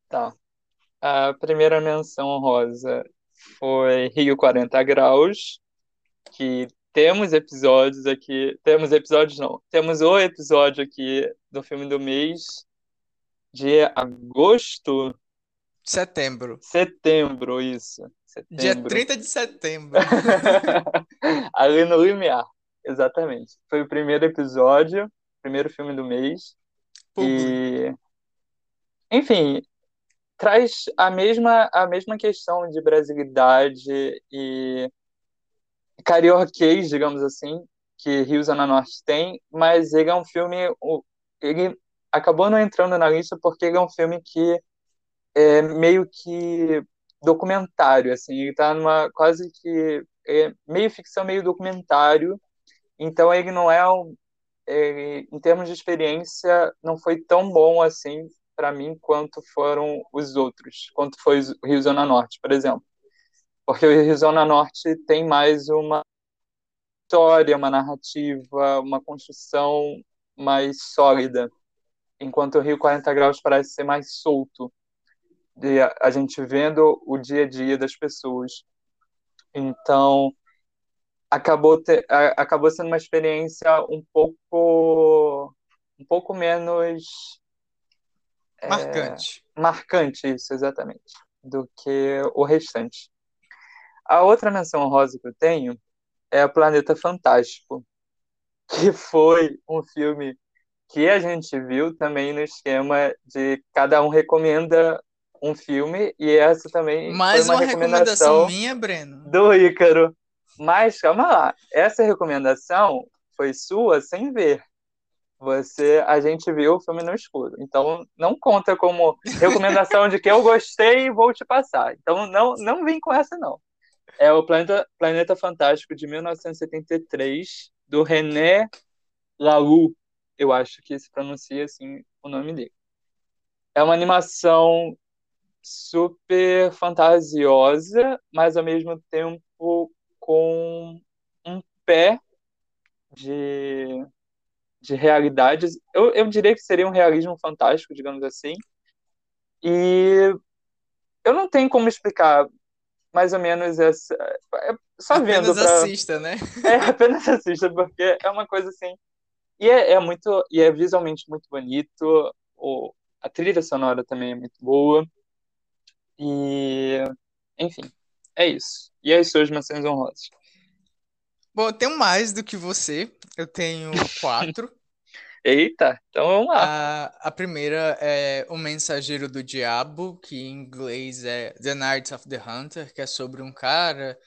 [SPEAKER 2] Tá. A primeira menção honrosa foi Rio 40 Graus, que temos episódios aqui. Temos episódios, não. Temos o episódio aqui do filme do mês de agosto,
[SPEAKER 1] Setembro.
[SPEAKER 2] setembro, isso.
[SPEAKER 1] Dia
[SPEAKER 2] Setembro.
[SPEAKER 1] 30 de setembro.
[SPEAKER 2] Ali no Limiar, exatamente. Foi o primeiro episódio, primeiro filme do mês.
[SPEAKER 1] Publi.
[SPEAKER 2] E, enfim, traz a mesma, a mesma questão de brasilidade e carioquês, digamos assim, que Rio Zona Norte tem, mas ele é um filme, ele acabou não entrando na lista porque ele é um filme que é meio que documentário, assim, ele tá numa quase que é meio ficção, meio documentário, então ele não é, um, em termos de experiência, não foi tão bom assim para mim quanto foram os outros, quanto foi o Rio Zona Norte, por exemplo. Porque o Rio Zona Norte tem mais uma história, uma narrativa, uma construção mais sólida, enquanto o Rio 40 Graus parece ser mais solto, de a, gente vendo o dia a dia das pessoas. Então, acabou, te, acabou sendo uma experiência um pouco, um pouco menos é,
[SPEAKER 1] Marcante.
[SPEAKER 2] marcante, isso, exatamente, do que o restante. A outra menção honrosa que eu tenho é o Planeta Fantástico, que foi um filme que a gente viu também no esquema de cada um recomenda um filme, e essa também
[SPEAKER 1] Mais
[SPEAKER 2] uma
[SPEAKER 1] uma recomendação
[SPEAKER 2] recomendação
[SPEAKER 1] minha, Breno.
[SPEAKER 2] do Ícaro. Mas calma lá, essa recomendação foi sua sem ver. Você, a gente viu o filme no escuro. Então não conta como recomendação de que eu gostei e vou te passar. Então não, não vem com essa não. É o Planeta, Planeta Fantástico de 1973 do René Laloux. Eu acho que se pronuncia assim o nome dele. É uma animação super fantasiosa, mas ao mesmo tempo com um pé de, de realidades. Eu, eu diria que seria um realismo fantástico, digamos assim. E eu não tenho como explicar mais ou menos essa. é Só
[SPEAKER 1] Apenas
[SPEAKER 2] vendo pra.
[SPEAKER 1] assista, né?
[SPEAKER 2] É, apenas assista, porque é uma coisa assim. E é, é muito. E é visualmente muito bonito. O, a trilha sonora também é muito boa. E. Enfim, é isso. E as suas menções honrosas?
[SPEAKER 1] Bom, eu tenho mais do que você. Eu tenho quatro.
[SPEAKER 2] Eita, então vamos lá.
[SPEAKER 1] A, a primeira é O Mensageiro do Diabo, que em inglês é The Knights of the Hunter, que é sobre um cara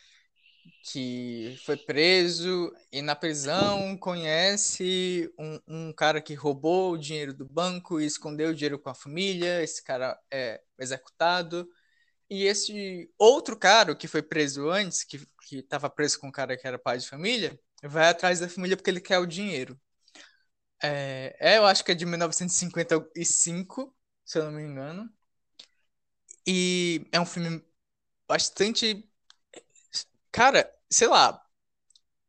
[SPEAKER 1] que foi preso e na prisão conhece um, um cara que roubou o dinheiro do banco e escondeu o dinheiro com a família. Esse cara é executado. E esse outro cara que foi preso antes, que que estava preso com um cara que era pai de família, vai atrás da família porque ele quer o dinheiro. É, é, eu acho que é de 1955, se eu não me engano. E é um filme bastante. Cara, sei lá.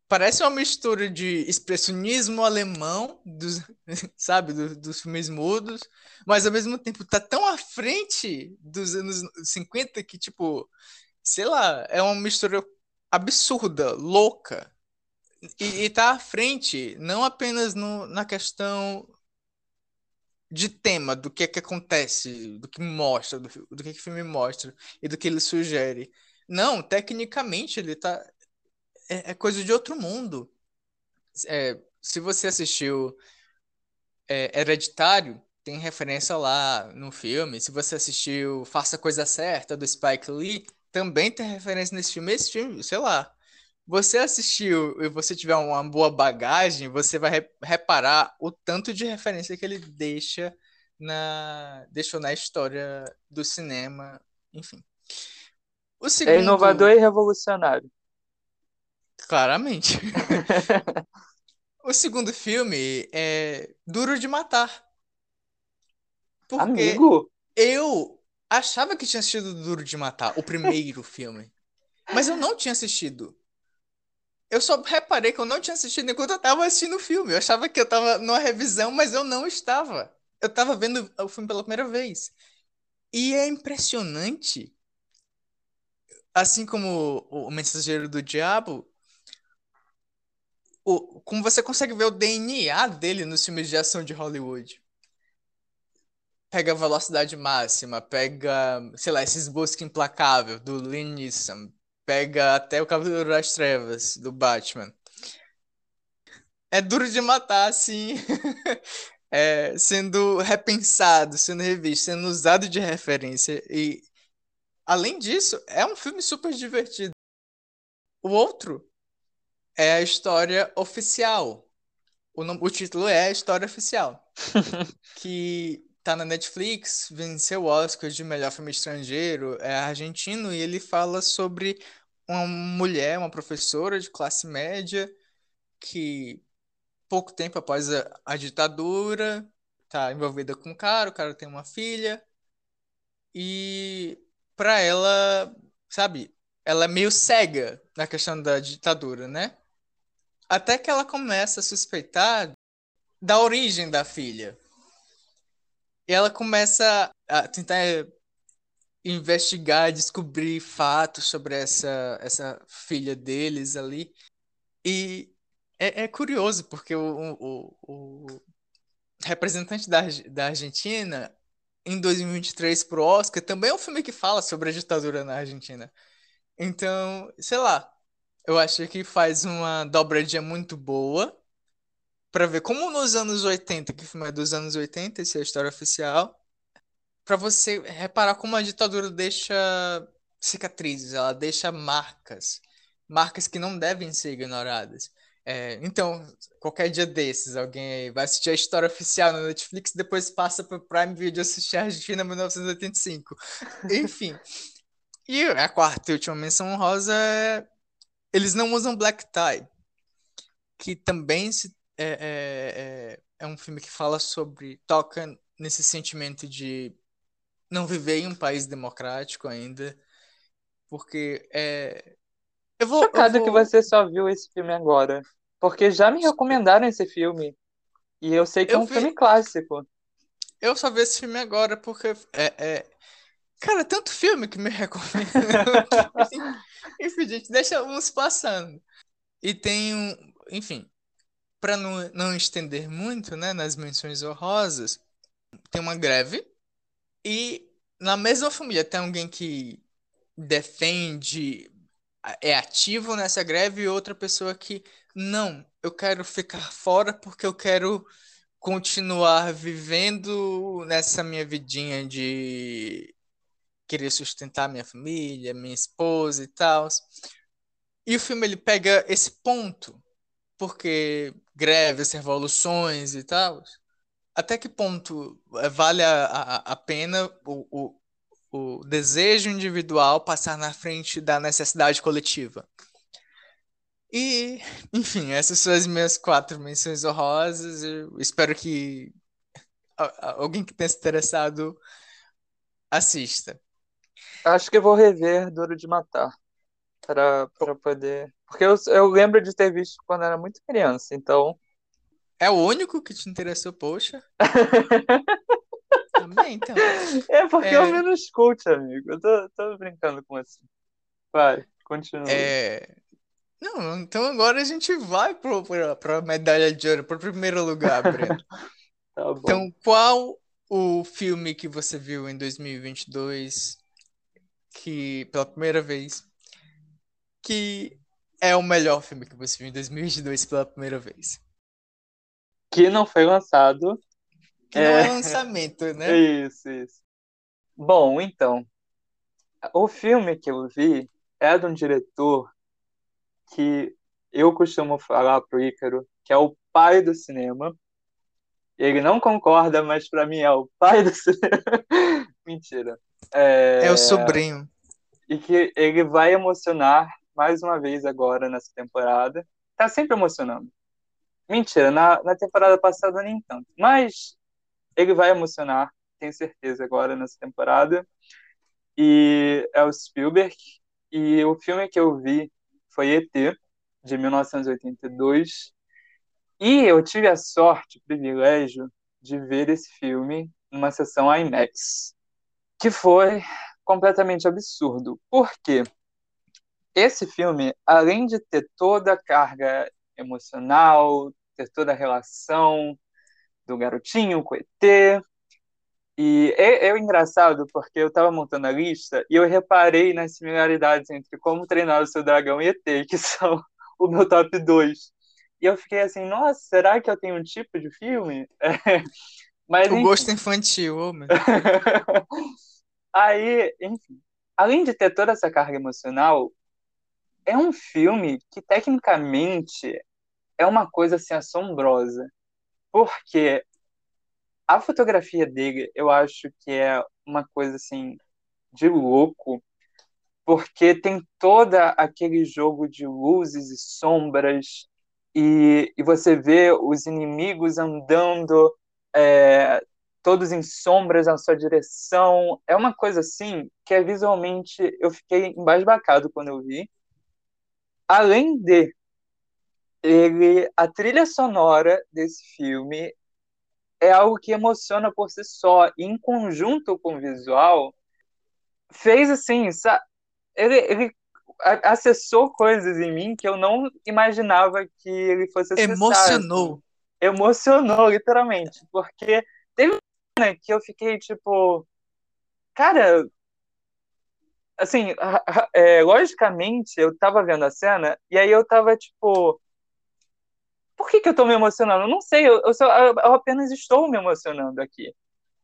[SPEAKER 1] Parece uma mistura de expressionismo alemão, dos, sabe, do, dos filmes mudos, mas ao mesmo tempo tá tão à frente dos anos 50 que, tipo, sei lá, é uma mistura absurda, louca. E, e tá à frente, não apenas no, na questão de tema, do que é que acontece, do que mostra, do, do que, é que o filme mostra e do que ele sugere. Não, tecnicamente ele tá. É, é coisa de outro mundo. É, se você assistiu é, Hereditário, tem referência lá no filme. Se você assistiu Faça a Coisa Certa, do Spike Lee, também tem referência nesse filme. Esse filme, sei lá. Você assistiu e você tiver uma boa bagagem, você vai re reparar o tanto de referência que ele deixa na deixou na história do cinema, enfim.
[SPEAKER 2] O é segundo... É inovador e revolucionário.
[SPEAKER 1] Claramente. o segundo filme é Duro de Matar.
[SPEAKER 2] Porque Amigo?
[SPEAKER 1] eu achava que tinha assistido Duro de Matar, o primeiro filme. Mas eu não tinha assistido. Eu só reparei que eu não tinha assistido enquanto eu tava assistindo o filme. Eu achava que eu tava numa revisão, mas eu não estava. Eu tava vendo o filme pela primeira vez. E é impressionante assim como o, Mensageiro do Diabo, o, como você consegue ver o DNA dele nos filmes de ação de Hollywood. Pega velocidade máxima, pega, sei lá, esses Busca Implacável, do Liam Neeson, pega até o Cavaleiro das Trevas, do Batman. É duro de matar, assim, é, sendo repensado, sendo revisto, sendo usado de referência. E Além disso, é um filme super divertido. O outro é a história oficial. O, nome, o título é a história oficial. que tá na Netflix, venceu o Oscar de melhor filme estrangeiro, é argentino, e ele fala sobre uma mulher, uma professora de classe média, que pouco tempo após a, a ditadura, tá envolvida com um cara, o cara tem uma filha, e para ela, sabe, ela é meio cega na questão da ditadura, né? Até que ela começa a suspeitar da origem da filha. E ela começa a tentar investigar, descobrir fatos sobre essa, essa filha deles ali. E é, é curioso, porque o, o, o representante da, da Argentina em 2023 pro Oscar, também é um filme que fala sobre a ditadura na Argentina. Então, sei lá, eu acho que faz uma dobradinha muito boa para ver como nos anos 80, que é dos anos 80, essa é a história oficial, para você reparar como a ditadura deixa cicatrizes, ela deixa marcas, marcas que não devem ser ignoradas. É, então, qualquer dia desses, alguém vai assistir a história oficial na Netflix, depois passa para o Prime Video assistir a Argentina 1985. Enfim. E a quarta e última menção honrosa é. Eles não usam black tie, que também se, é, é, é, é um filme que fala sobre. toca nesse sentimento de não viver em um país democrático ainda, porque é.
[SPEAKER 2] Eu vou, Chocado eu vou... que você só viu esse filme agora. Porque já me recomendaram esse filme. E eu sei que eu é um vi... filme clássico.
[SPEAKER 1] Eu só vi esse filme agora porque é, é... Cara, tanto filme que me recomendam. enfim, gente, deixa uns passando. E tem um. Enfim, para não, não estender muito né, nas menções honrosas, tem uma greve. E na mesma família tem alguém que defende, é ativo nessa greve e outra pessoa que não, eu quero ficar fora porque eu quero continuar vivendo nessa minha vidinha de querer sustentar minha família, minha esposa e tal. E o filme ele pega esse ponto, porque greves, revoluções e tal. Até que ponto eh, vale a, a, a pena o, o, o desejo individual passar na frente da necessidade coletiva? E, enfim, essas são as minhas quatro menções honrosas. Eu espero que alguém que tenha se interessado assista.
[SPEAKER 2] Acho que eu vou rever Duro de Matar. pra, pra poder. Porque eu, eu lembro de ter visto quando era muito criança, então.
[SPEAKER 1] É o único que te interessou, poxa. Também, então.
[SPEAKER 2] É porque
[SPEAKER 1] É.
[SPEAKER 2] eu menos cult, amigo. Eu tô, tô brincando com você. Vai, continua.
[SPEAKER 1] É. Não, então agora a gente vai pro, pra, pra medalha de ouro, pro primeiro lugar, Breno.
[SPEAKER 2] Tá bom.
[SPEAKER 1] Então, qual o filme que você viu em 2022 que, pela primeira vez, que é o melhor filme que você viu em 2022 pela primeira vez?
[SPEAKER 2] Que não foi lançado.
[SPEAKER 1] Que não é
[SPEAKER 2] É.
[SPEAKER 1] lançamento, né?
[SPEAKER 2] Isso, isso. Bom, então. O filme que eu vi é de um diretor que eu costumo falar pro Ícaro, que é o pai do cinema. Ele não concorda, mas pra mim é o pai do cinema. Mentira. É...
[SPEAKER 1] É o sobrinho.
[SPEAKER 2] E que ele vai emocionar mais uma vez agora nessa temporada. Tá sempre emocionando. Mentira, na, na temporada passada nem tanto. Mas ele vai emocionar, tenho certeza, agora nessa temporada. E é o Spielberg. E o filme que eu vi foi ET, de 1982. E eu tive a sorte, o privilégio, de ver esse filme numa sessão IMAX, que foi completamente absurdo. Por quê? Esse filme, além de ter toda a carga emocional, ter toda a relação do garotinho com ET, e é, é engraçado porque eu estava montando a lista e eu reparei nas similaridades entre Como Treinar o Seu Dragão e ET, que são o meu top 2. E eu fiquei assim, nossa, será que eu tenho um tipo de filme? É, mas,
[SPEAKER 1] O
[SPEAKER 2] enfim.
[SPEAKER 1] gosto infantil, meu.
[SPEAKER 2] Aí, enfim, além de ter toda essa carga emocional, é um filme que tecnicamente é uma coisa assim assombrosa, porque a fotografia dele eu acho que é uma coisa assim de louco, porque tem toda aquele jogo de luzes e sombras e, e você vê os inimigos andando é, todos em sombras na sua direção. É uma coisa assim que é visualmente eu fiquei embasbacado quando eu vi. Além de ele, a trilha sonora desse filme é algo que emociona por si só, e em conjunto com o visual, fez assim, ele, ele acessou coisas em mim que eu não imaginava que ele fosse acessar.
[SPEAKER 1] Emocionou.
[SPEAKER 2] Emocionou, literalmente, porque teve uma cena que eu fiquei tipo, cara, assim, é, logicamente eu tava vendo a cena e aí eu tava tipo, por que que eu tô me emocionando? Eu não sei, eu, eu, só- eu- apenas estou me emocionando aqui,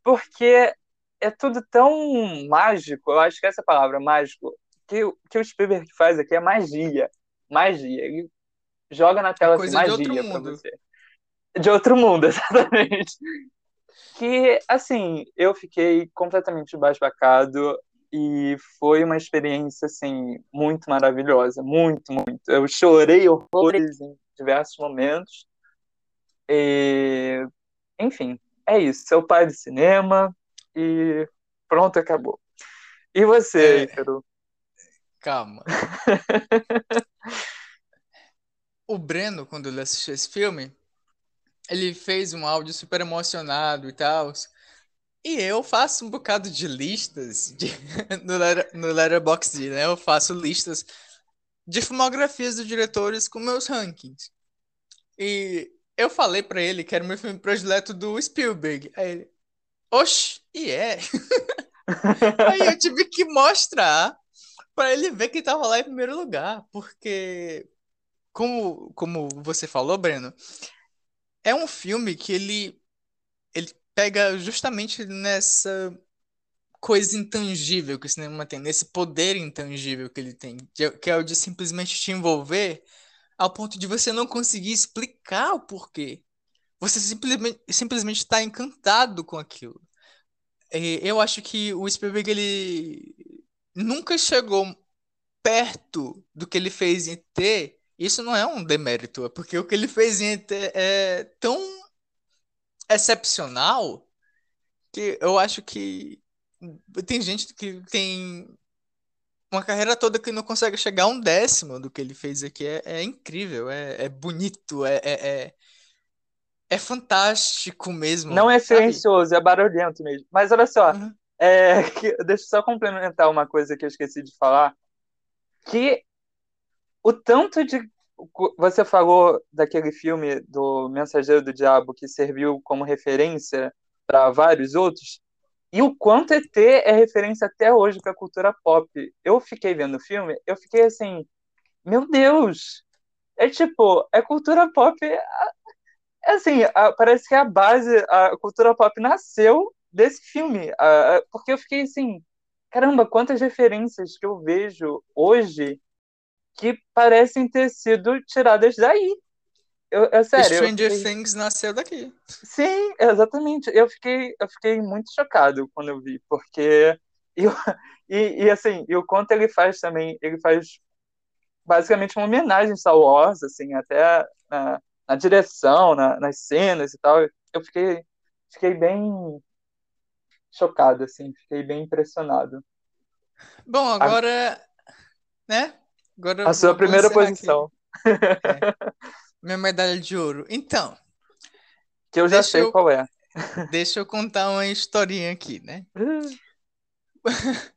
[SPEAKER 2] porque é tudo tão mágico, eu acho que essa é palavra, mágico, que, o- que o Spielberg faz aqui é magia, magia, ele joga na tela assim,
[SPEAKER 1] coisa de outro
[SPEAKER 2] magia pra você. De outro mundo, exatamente. Que, assim, eu fiquei completamente embasbacado e foi uma experiência, assim, muito maravilhosa, muito, muito. Eu chorei horrores em diversos momentos. E, enfim, é isso. Seu pai do cinema e pronto, acabou. E você,
[SPEAKER 1] É.
[SPEAKER 2] Ícaro?
[SPEAKER 1] Calma. O Breno, quando ele assistiu esse filme, ele fez um áudio super emocionado e tal. E eu faço um bocado de listas de- no, Letter- no Letterboxd, né? Eu faço listas de filmografias dos diretores com meus rankings. E eu falei pra ele que era o meu filme predileto do Spielberg. Aí ele, oxe, e é? Aí eu tive que mostrar pra ele ver que tava lá em primeiro lugar, porque como, como você falou, Breno, é um filme que ele ele pega justamente nessa coisa intangível que o cinema tem, nesse poder intangível que ele tem, que é- é o de simplesmente te envolver ao ponto de você não conseguir explicar o porquê. Você simplesmente está encantado com aquilo. Eu acho que o Spielberg ele nunca chegou perto do que ele fez em ET. Isso não é um demérito, é porque o que ele fez é tão excepcional que eu acho que tem gente que tem uma carreira toda que não consegue chegar a um décimo do que ele fez aqui. É, é incrível, é, é bonito, é, é, é, é fantástico mesmo.
[SPEAKER 2] Não é
[SPEAKER 1] sabe?
[SPEAKER 2] silencioso, é barulhento mesmo. Mas olha só,
[SPEAKER 1] Uhum.
[SPEAKER 2] é, que- deixa eu só complementar uma coisa que eu esqueci de falar. Que o tanto de. Você falou daquele filme do Mensageiro do Diabo que serviu como referência para vários outros, e o quanto ET é referência até hoje para a cultura pop. Eu fiquei vendo o filme, eu fiquei assim, meu Deus! É tipo, é cultura pop. É assim, a- parece que a base, a cultura pop nasceu desse filme. a- a- porque eu fiquei assim, caramba, quantas referências que eu vejo hoje que parecem ter sido tiradas daí. Eu, é sério,
[SPEAKER 1] Stranger
[SPEAKER 2] fiquei-
[SPEAKER 1] Things nasceu daqui.
[SPEAKER 2] Sim, exatamente. Eu fiquei, eu fiquei muito chocado quando eu vi, porque eu, e, e assim, e o quanto ele faz também, ele faz basicamente uma homenagem a Star Wars, assim, até na, na direção, na- nas cenas e tal. Eu fiquei, fiquei bem chocado, assim, fiquei bem impressionado.
[SPEAKER 1] Bom, agora, né? Agora
[SPEAKER 2] A sua primeira posição,
[SPEAKER 1] Minha medalha de ouro. Então,
[SPEAKER 2] que eu já sei
[SPEAKER 1] eu-
[SPEAKER 2] qual é.
[SPEAKER 1] deixa eu contar uma historinha aqui, né?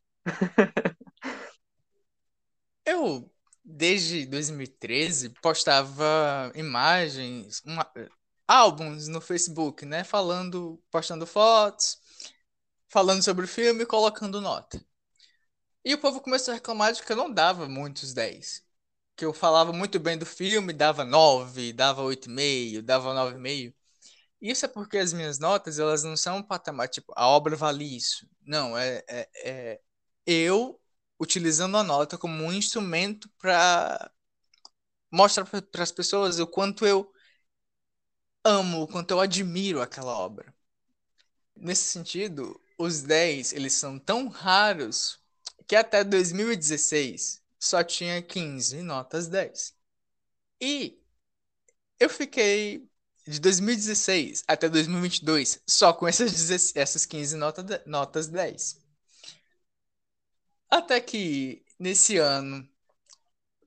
[SPEAKER 1] Eu, desde 2013, postava imagens, uma- álbuns no Facebook, né? Falando, postando fotos, falando sobre o filme e colocando nota. E o povo começou a reclamar de que eu não dava muitos 10. Que eu falava muito bem do filme, dava 9, dava 8,5, dava 9,5. Isso é porque as minhas notas, elas não são um patamar, tipo, a obra vale isso. Não, é, é, é eu utilizando a nota como um instrumento para mostrar para as pessoas o quanto eu amo, o quanto eu admiro aquela obra. Nesse sentido, os 10, eles são tão raros que até 2016 só tinha 15 notas 10. E eu fiquei de 2016 até 2022 só com essas, 16 essas 15 nota notas 10. Até que nesse ano,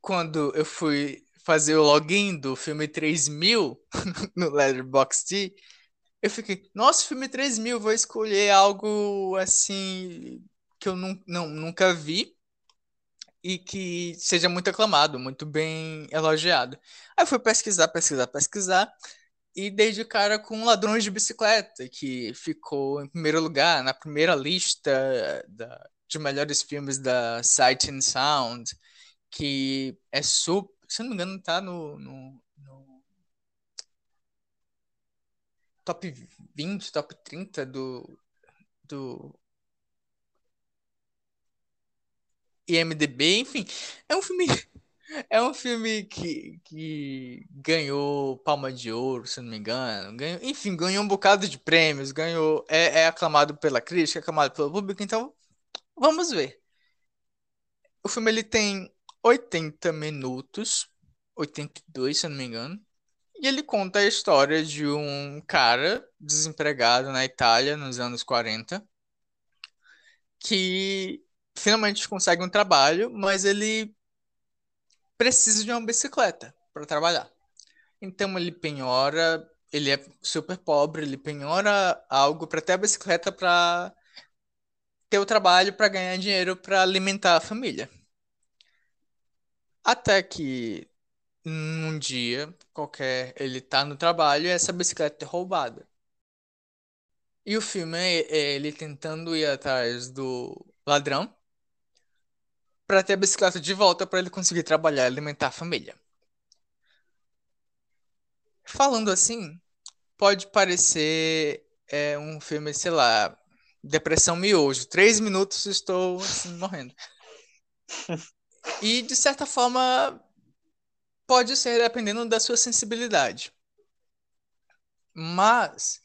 [SPEAKER 1] quando eu fui fazer o login do filme 3000 no Letterboxd, eu fiquei, nossa, filme 3000, vou escolher algo assim que eu nun- não, nunca vi e que seja muito aclamado, muito bem elogiado. Aí eu fui pesquisar, pesquisar, pesquisar e dei de cara com Ladrões de Bicicleta, que ficou em primeiro lugar na primeira lista da- de melhores filmes da Sight and Sound, que é super, se não me engano, tá no, no, no top 20, top 30 do, do IMDb, enfim, é um filme é um filme que, que ganhou Palma de Ouro, se não me engano, ganhou, enfim, ganhou um bocado de prêmios, ganhou é, é aclamado pela crítica, é aclamado pelo público, então vamos ver. O filme ele tem 80 minutos, 82, se não me engano. E ele conta a história de um cara desempregado na Itália nos anos 40 que finalmente consegue um trabalho, mas ele precisa de uma bicicleta para trabalhar. Então ele penhora, ele é super pobre, ele penhora algo para ter a bicicleta para ter o trabalho para ganhar dinheiro para alimentar a família. Até que um dia qualquer ele tá no trabalho e essa bicicleta é roubada. E o filme é ele tentando ir atrás do ladrão para ter a bicicleta de volta para ele conseguir trabalhar e alimentar a família. Falando assim, pode parecer é, um filme, sei lá, depressão miojo. Três minutos estou assim, morrendo. E de certa forma pode ser dependendo da sua sensibilidade. Mas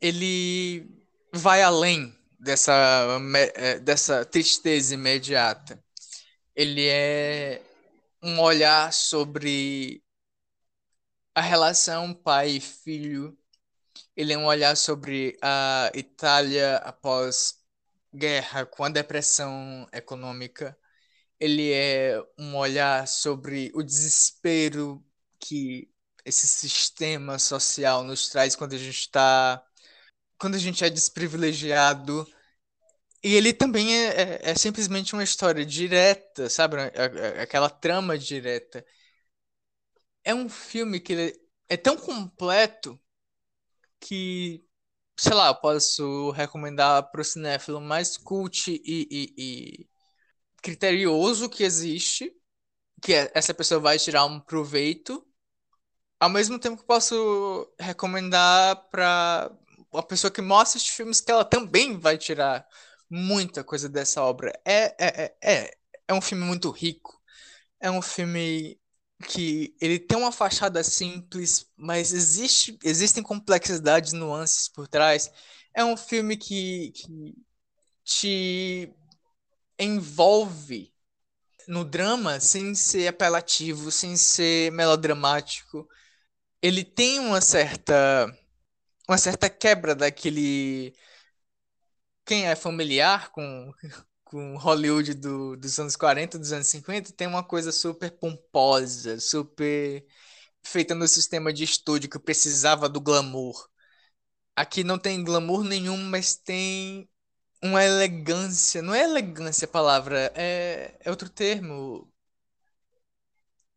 [SPEAKER 1] ele vai além dessa, eh, dessa tristeza imediata. Ele é um olhar sobre a relação pai filho. Ele é um olhar sobre a Itália após guerra, com a depressão econômica. Ele é um olhar sobre o desespero que esse sistema social nos traz quando a gente está quando a gente é desprivilegiado e ele também é, é, é, simplesmente uma história direta, sabe? Aquela trama direta. É um filme que é tão completo que, sei lá, eu posso recomendar para o cinéfilo mais cult e, e, e criterioso que existe, que é, essa pessoa vai tirar um proveito ao mesmo tempo que posso recomendar para uma pessoa que mostra esses filmes que ela também vai tirar muita coisa dessa obra. É, é, é, é, é um filme muito rico. É um filme que ele tem uma fachada simples, mas existe, existem complexidades, nuances por trás. É um filme que, que te envolve no drama sem ser apelativo, sem ser melodramático ele tem uma certa uma certa quebra daquele quem é familiar com com Hollywood do, dos anos 40, dos anos 50, tem uma coisa super pomposa, super feita no sistema de estúdio que precisava do glamour. Aqui não tem glamour nenhum, mas tem uma elegância. Não é elegância a palavra, é, é outro termo.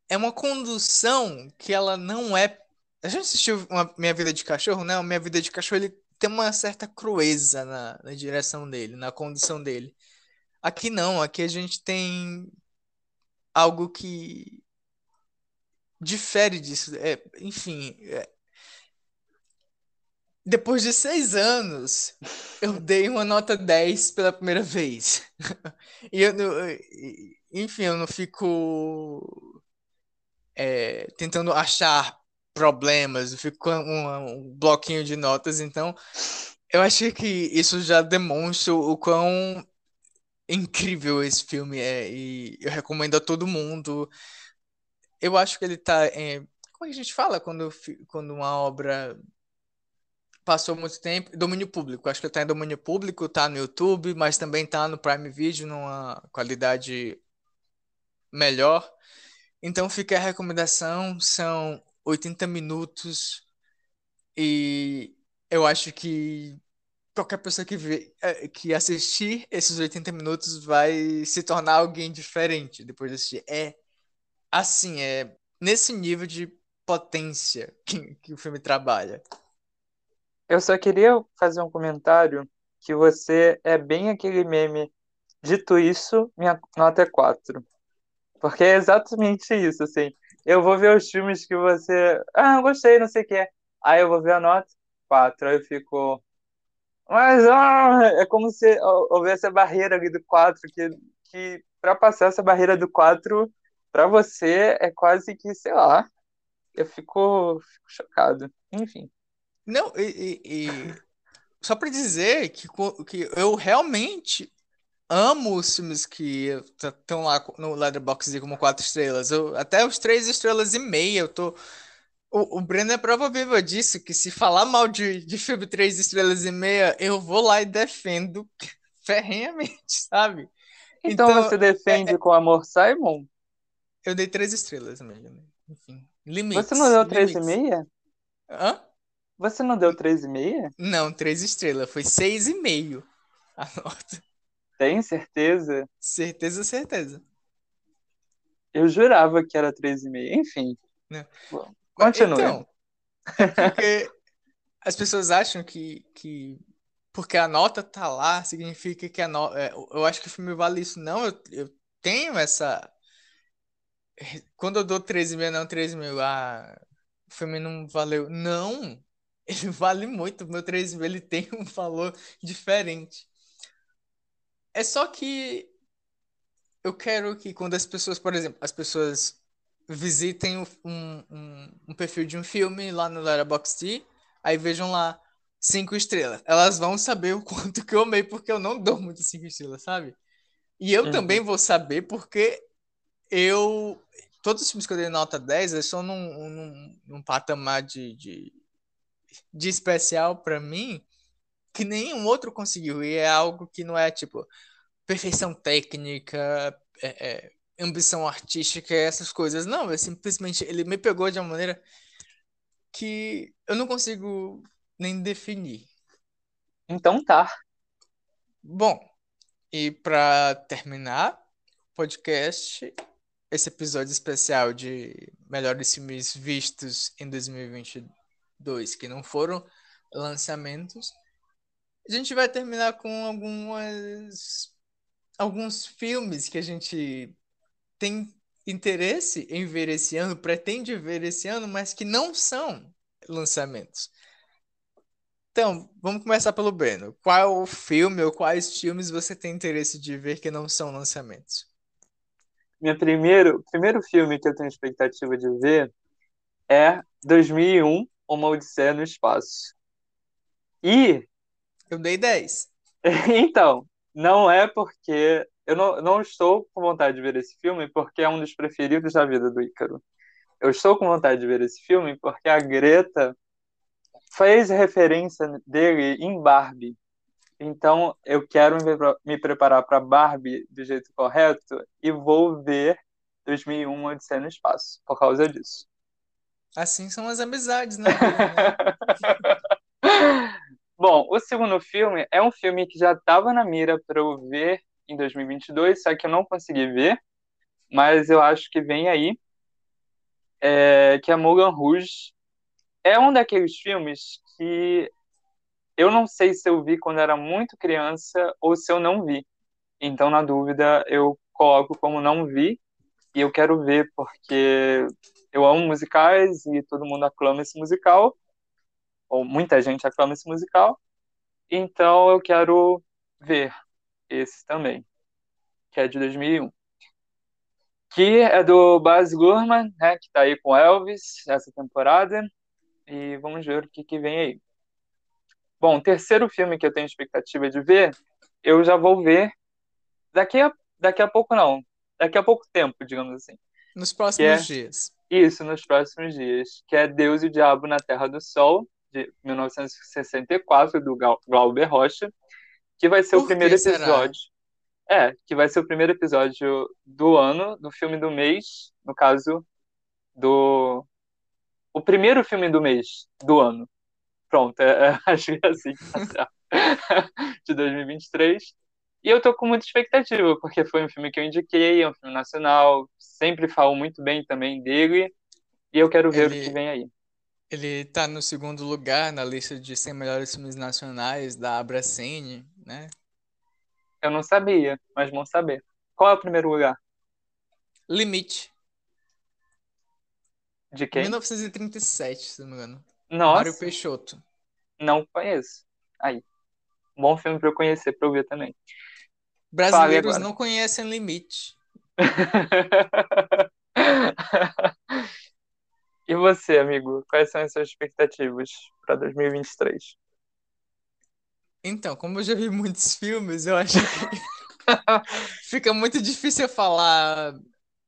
[SPEAKER 1] É uma condução que ela não é a gente assistiu uma Minha Vida de Cachorro, né? O Minha Vida de Cachorro, ele tem uma certa crueza na, na direção dele, na condição dele. Aqui não, aqui a gente tem algo que difere disso. É, enfim, é... depois de seis anos, eu dei uma nota 10 pela primeira vez. e eu enfim, eu não fico é, tentando achar problemas, com um, um bloquinho de notas, então eu acho que isso já demonstra o quão incrível esse filme é e eu recomendo a todo mundo. Eu acho que ele tá em, como a gente fala quando, quando uma obra passou muito tempo, domínio público. Acho que está em domínio público, está no YouTube, mas também está no Prime Video numa qualidade melhor. Então fica a recomendação, são 80 minutos e eu acho que qualquer pessoa que, vê, é, que assistir esses 80 minutos vai se tornar alguém diferente depois de assistir. É assim, é nesse nível de potência que, que o filme trabalha.
[SPEAKER 2] Eu só queria fazer um comentário que você é bem aquele meme. Dito isso, minha nota é 4. Porque é exatamente isso, assim eu vou ver os filmes que você. Ah, gostei, não sei o que é. Aí eu vou ver a nota, quatro. Aí eu fico. Mas ah, é como se houvesse a barreira ali do 4, que, que para passar essa barreira do 4, para você é quase que, sei lá. Eu fico, fico chocado. Enfim.
[SPEAKER 1] Não, e, e, e... só para dizer que, que eu realmente amo os filmes que estão lá no Letterboxd como quatro estrelas. Eu, até os três estrelas e meia, eu tô. O, o Breno é prova viva disso, que se falar mal de, de filme três estrelas e meia, eu vou lá e defendo ferrenhamente, sabe?
[SPEAKER 2] Então, então você defende é, é, com amor, Simon?
[SPEAKER 1] Eu dei três estrelas mesmo. Enfim, limites.
[SPEAKER 2] Você não deu três e meia?
[SPEAKER 1] Hã?
[SPEAKER 2] Você não deu três e meia?
[SPEAKER 1] Não, três estrelas. Foi seis e meio a nota.
[SPEAKER 2] Tem certeza?
[SPEAKER 1] Certeza, certeza.
[SPEAKER 2] Eu jurava que era 3,5. Enfim.
[SPEAKER 1] Não.
[SPEAKER 2] Continua.
[SPEAKER 1] Então, é porque as pessoas acham que, que porque a nota tá lá significa que a nota. É, eu acho que o filme vale isso. Não, eu, eu tenho essa. Quando eu dou 13,5, não 13,5, ah, o filme não valeu. Não! Ele vale muito. O meu 13,5 ele tem um valor diferente. É só que eu quero que quando as pessoas, por exemplo, as pessoas visitem um, um, um perfil de um filme lá no Letterboxd, aí vejam lá cinco estrelas. Elas vão saber o quanto que eu amei, porque eu não dou muito cinco estrelas, sabe? E eu uhum. também vou saber porque eu. Todos os filmes que eu dei nota 10 eles estão num, num, num patamar de, de, de especial para mim que nenhum outro conseguiu. E é algo que não é tipo perfeição técnica, é, é, ambição artística, essas coisas. Não, é simplesmente ele me pegou de uma maneira que eu não consigo nem definir.
[SPEAKER 2] Então tá.
[SPEAKER 1] Bom, e para terminar o podcast, esse episódio especial de melhores filmes vistos em 2022 que não foram lançamentos, a gente vai terminar com algumas alguns filmes que a gente tem interesse em ver esse ano, pretende ver esse ano, mas que não são lançamentos. Então, vamos começar pelo Breno. Qual filme ou quais filmes você tem interesse de ver que não são lançamentos?
[SPEAKER 2] Meu primeiro, primeiro filme que eu tenho expectativa de ver é 2001, Uma Odisseia no Espaço. E.
[SPEAKER 1] Eu dei 10.
[SPEAKER 2] então, não é porque. Eu não, não estou com vontade de ver esse filme porque é um dos preferidos da vida do Ícaro. Eu estou com vontade de ver esse filme porque a Greta fez referência dele em Barbie. Então, eu quero me preparar para Barbie do jeito correto e vou ver 2001 Odisseia no Espaço, por causa disso.
[SPEAKER 1] Assim são as amizades, né?
[SPEAKER 2] Bom, o segundo filme é um filme que já estava na mira para eu ver em 2022, só que eu não consegui ver, mas eu acho que vem aí, é, que é Moulin Rouge. É um daqueles filmes que eu não sei se eu vi quando era muito criança ou se eu não vi. Então, na dúvida, eu coloco como não vi e eu quero ver porque eu amo musicais e todo mundo aclama esse musical, ou muita gente aclama esse musical. Então, eu quero ver esse também, que é de 2001. Que é do Baz Luhrmann, né, que está aí com Elvis essa temporada. E vamos ver o que, que vem aí. Bom, o terceiro filme que eu tenho expectativa de ver, eu já vou ver daqui a, daqui a pouco, não. Daqui a pouco tempo, digamos assim.
[SPEAKER 1] Nos próximos é, dias.
[SPEAKER 2] Isso, nos próximos dias. Que é Deus e o Diabo na Terra do Sol, de 1964, do Glauber Rocha. Que vai ser
[SPEAKER 1] Por
[SPEAKER 2] o primeiro
[SPEAKER 1] será?
[SPEAKER 2] episódio. É, que vai ser o primeiro episódio do ano, do filme do mês, no caso, do. O primeiro filme do mês, do ano. Pronto, é, é, acho que é assim que de 2023. E eu tô com muita expectativa, porque foi um filme que eu indiquei, é um filme nacional, sempre falo muito bem também dele, e eu quero ver
[SPEAKER 1] Ele-
[SPEAKER 2] o que vem aí.
[SPEAKER 1] Ele tá no segundo lugar na lista de 100 melhores filmes nacionais da Abracene, né?
[SPEAKER 2] Eu não sabia, mas bom saber. Qual é o primeiro lugar?
[SPEAKER 1] Limite,
[SPEAKER 2] De quem?
[SPEAKER 1] 1937, se não me engano. Mário
[SPEAKER 2] Nossa,
[SPEAKER 1] Peixoto.
[SPEAKER 2] não conheço. Aí. Bom filme pra eu conhecer, pra eu ver também.
[SPEAKER 1] Brasileiros não conhecem Limite.
[SPEAKER 2] E você, amigo? Quais são as suas expectativas para 2023?
[SPEAKER 1] Então, como eu já vi muitos filmes, eu acho que fica muito difícil eu falar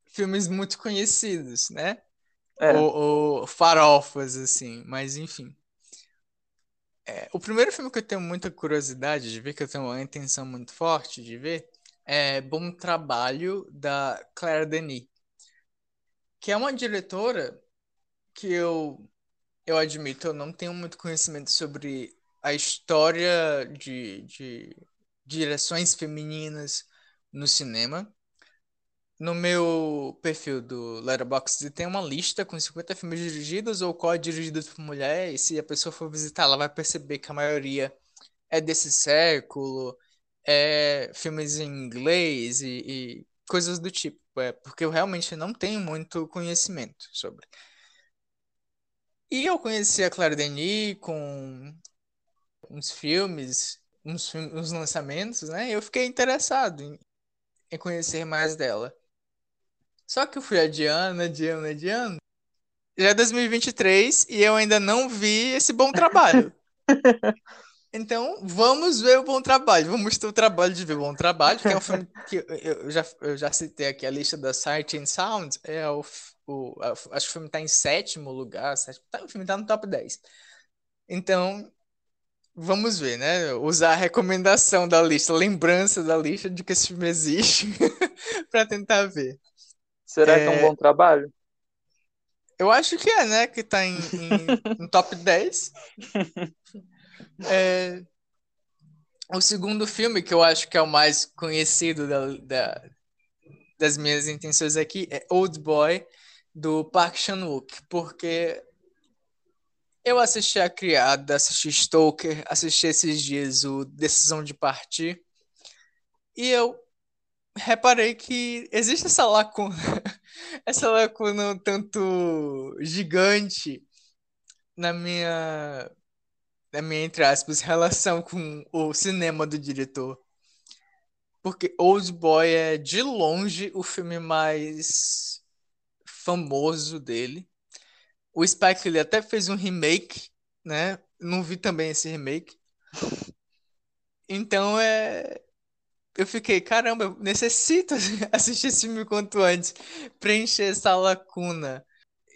[SPEAKER 1] filmes muito conhecidos, né?
[SPEAKER 2] É,
[SPEAKER 1] Ou, ou farofas, assim, mas enfim. É, o primeiro filme que eu tenho muita curiosidade de ver, que eu tenho uma intenção muito forte de ver, é Bom Trabalho, da Claire Denis, que é uma diretora que eu, eu admito, eu não tenho muito conhecimento sobre a história de, de direções femininas no cinema. No meu perfil do Letterboxd tem uma lista com 50 filmes dirigidos ou qual é dirigido por mulher, e se a pessoa for visitar, ela vai perceber que a maioria é desse século, é filmes em inglês e, e coisas do tipo, é, porque eu realmente não tenho muito conhecimento sobre. E eu conheci a Claire Denis com uns filmes, uns, filmes, uns lançamentos, né? Eu fiquei interessado em, em conhecer mais dela. Só que eu fui adiando, adiando, adiando. Já é 2023 e eu ainda não vi esse bom trabalho. Então, vamos ver o bom trabalho. Vamos ter o trabalho de ver o bom trabalho, que é um filme que eu, eu já, eu já citei aqui a lista da Sight and Sound. É o, o, acho que o filme está em sétimo lugar. Sétimo, tá, o filme está no top 10. Então, vamos ver, né? Usar a recomendação da lista, lembrança da lista de que esse filme existe, para tentar ver.
[SPEAKER 2] Será é... que é um bom trabalho?
[SPEAKER 1] Eu acho que é, né? Que tá em, em, em top 10. É... O segundo filme, que eu acho que é o mais conhecido da, da, das minhas intenções aqui, é Old Boy, do Park Chan-wook, porque eu assisti A Criada, assisti Stoker, assisti esses dias o Decisão de Partir, e eu reparei que existe essa lacuna, essa lacuna um tanto gigante na minha, na minha, entre aspas, relação com o cinema do diretor. Porque Old Boy é, de longe, o filme mais famoso dele. O Spike ele até fez um remake, né? Não vi também esse remake. Então é. Eu fiquei, caramba, eu necessito assistir esse filme quanto antes, preencher essa lacuna.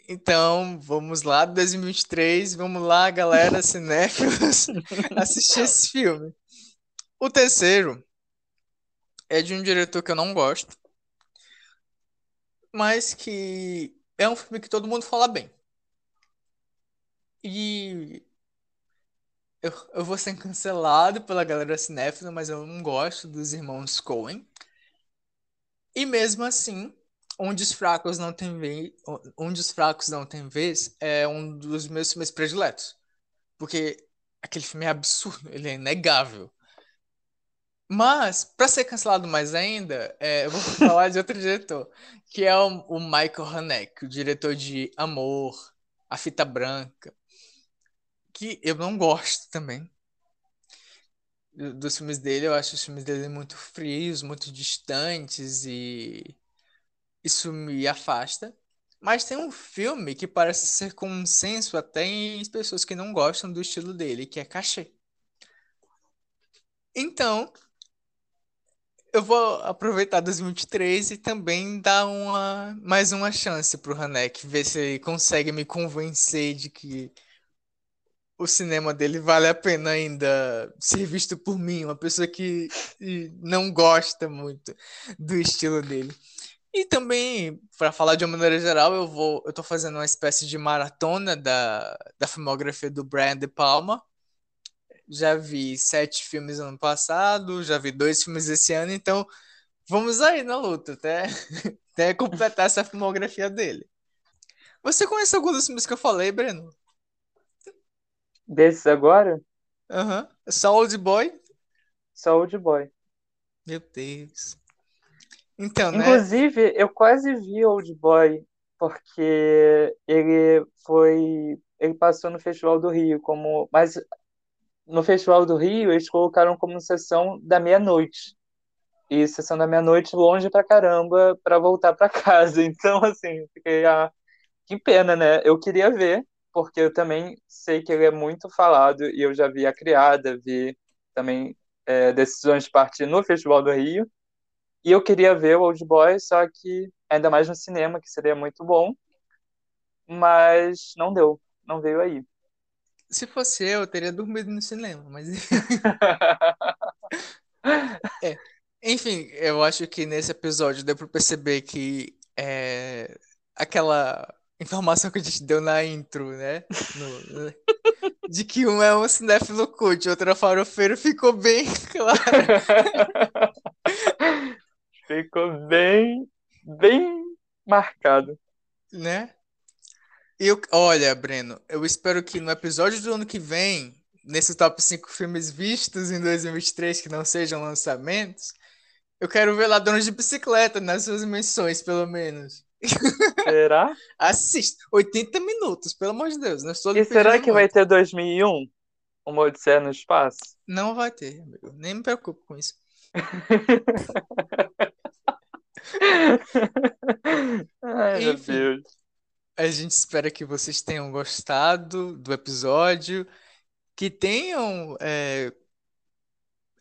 [SPEAKER 1] Então, vamos lá, 2023, vamos lá, galera, cinéfilos, assistir esse filme. O terceiro é de um diretor que eu não gosto, mas que é um filme que todo mundo fala bem. E eu, eu vou ser cancelado pela galera cinéfila, mas eu não gosto dos irmãos Coen. E mesmo assim, Onde os Fracos Não Tem Vez, Onde os Fracos Não Tem Vez é um dos meus filmes prediletos. Porque aquele filme é absurdo, ele é inegável. Mas, para ser cancelado mais ainda, é, eu vou falar de outro diretor, que é o, o Michael Haneke, o diretor de Amor, A Fita Branca, que eu não gosto também dos filmes dele. Eu acho os filmes dele muito frios, muito distantes e isso me afasta. Mas tem um filme que parece ser consenso até em pessoas que não gostam do estilo dele, que é Cachê. Então, eu vou aproveitar 2023 e também dar uma, mais uma chance pro Hanek, ver se ele consegue me convencer de que o cinema dele vale a pena ainda ser visto por mim, uma pessoa que não gosta muito do estilo dele. E também, para falar de uma maneira geral, eu vou, eu tô fazendo uma espécie de maratona da, da filmografia do Brian De Palma, já vi sete filmes ano passado, já vi dois filmes esse ano, então vamos aí na luta, até, até completar essa filmografia dele. Você conhece algum dos filmes que eu falei, Breno?
[SPEAKER 2] Desses agora?
[SPEAKER 1] Aham. Uhum. Soul Boy?
[SPEAKER 2] Soul Boy.
[SPEAKER 1] Meu Deus. Então,
[SPEAKER 2] né? Inclusive, eu quase vi Old Boy, porque ele foi. Ele passou no Festival do Rio como. Mas no Festival do Rio, eles colocaram como sessão da meia-noite. E sessão da meia-noite longe pra caramba para voltar para casa. Então, assim, fiquei, ah, que pena, né? Eu queria ver, porque eu também sei que ele é muito falado e eu já vi A Criada, vi também é, Decisões de Partir no Festival do Rio. E eu queria ver o Old Boy, só que ainda mais no cinema, que seria muito bom. Mas não deu, não veio aí.
[SPEAKER 1] Se fosse eu, eu teria dormido no cinema, mas. é. Enfim, eu acho que nesse episódio deu pra perceber que é, aquela informação que a gente deu na intro, né? No, de que um é um cinéfilo cult, outro é farofeiro, ficou bem claro.
[SPEAKER 2] ficou bem, bem marcado.
[SPEAKER 1] Né? Eu, olha, Breno, eu espero que no episódio do ano que vem, nesse top 5 filmes vistos em 2023 que não sejam lançamentos, eu quero ver Ladrões de Bicicleta nas suas menções, pelo menos.
[SPEAKER 2] Será?
[SPEAKER 1] Assista. 80 minutos, pelo amor de Deus. Não estou
[SPEAKER 2] e será que muito. vai ter 2001? Uma Odisseia no Espaço?
[SPEAKER 1] Não vai ter, amigo. Nem me preocupo com isso.
[SPEAKER 2] Ai, Enfim, meu Deus.
[SPEAKER 1] A gente espera que vocês tenham gostado do episódio, que tenham é,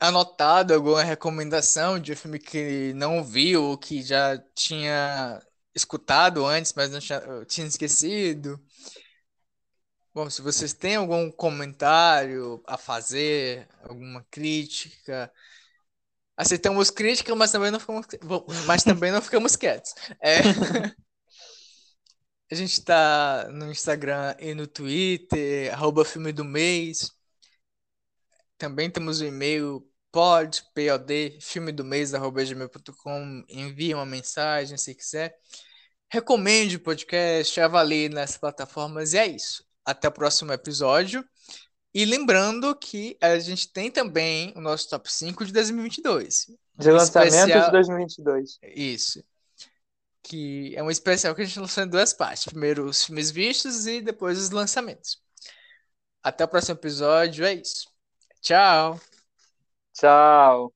[SPEAKER 1] anotado alguma recomendação de um filme que não viu que já tinha escutado antes, mas não tinha, tinha esquecido. Bom, se vocês têm algum comentário a fazer, alguma crítica, aceitamos crítica, mas também não ficamos, mas também não ficamos quietos. É. A gente está no Instagram e no Twitter, arroba filme do mês. Também temos o e-mail pod, pod, filme do mês, arroba gmail.com. Envie uma mensagem se quiser. Recomende o podcast, avalie nas plataformas e é isso. Até o próximo episódio. E lembrando que a gente tem também o nosso top 5 de 2022.
[SPEAKER 2] De lançamento especial... de 2022.
[SPEAKER 1] Isso. Que é um especial que a gente lançou em duas partes. Primeiro os filmes vistos e depois os lançamentos. Até o próximo episódio. É isso. Tchau.
[SPEAKER 2] Tchau.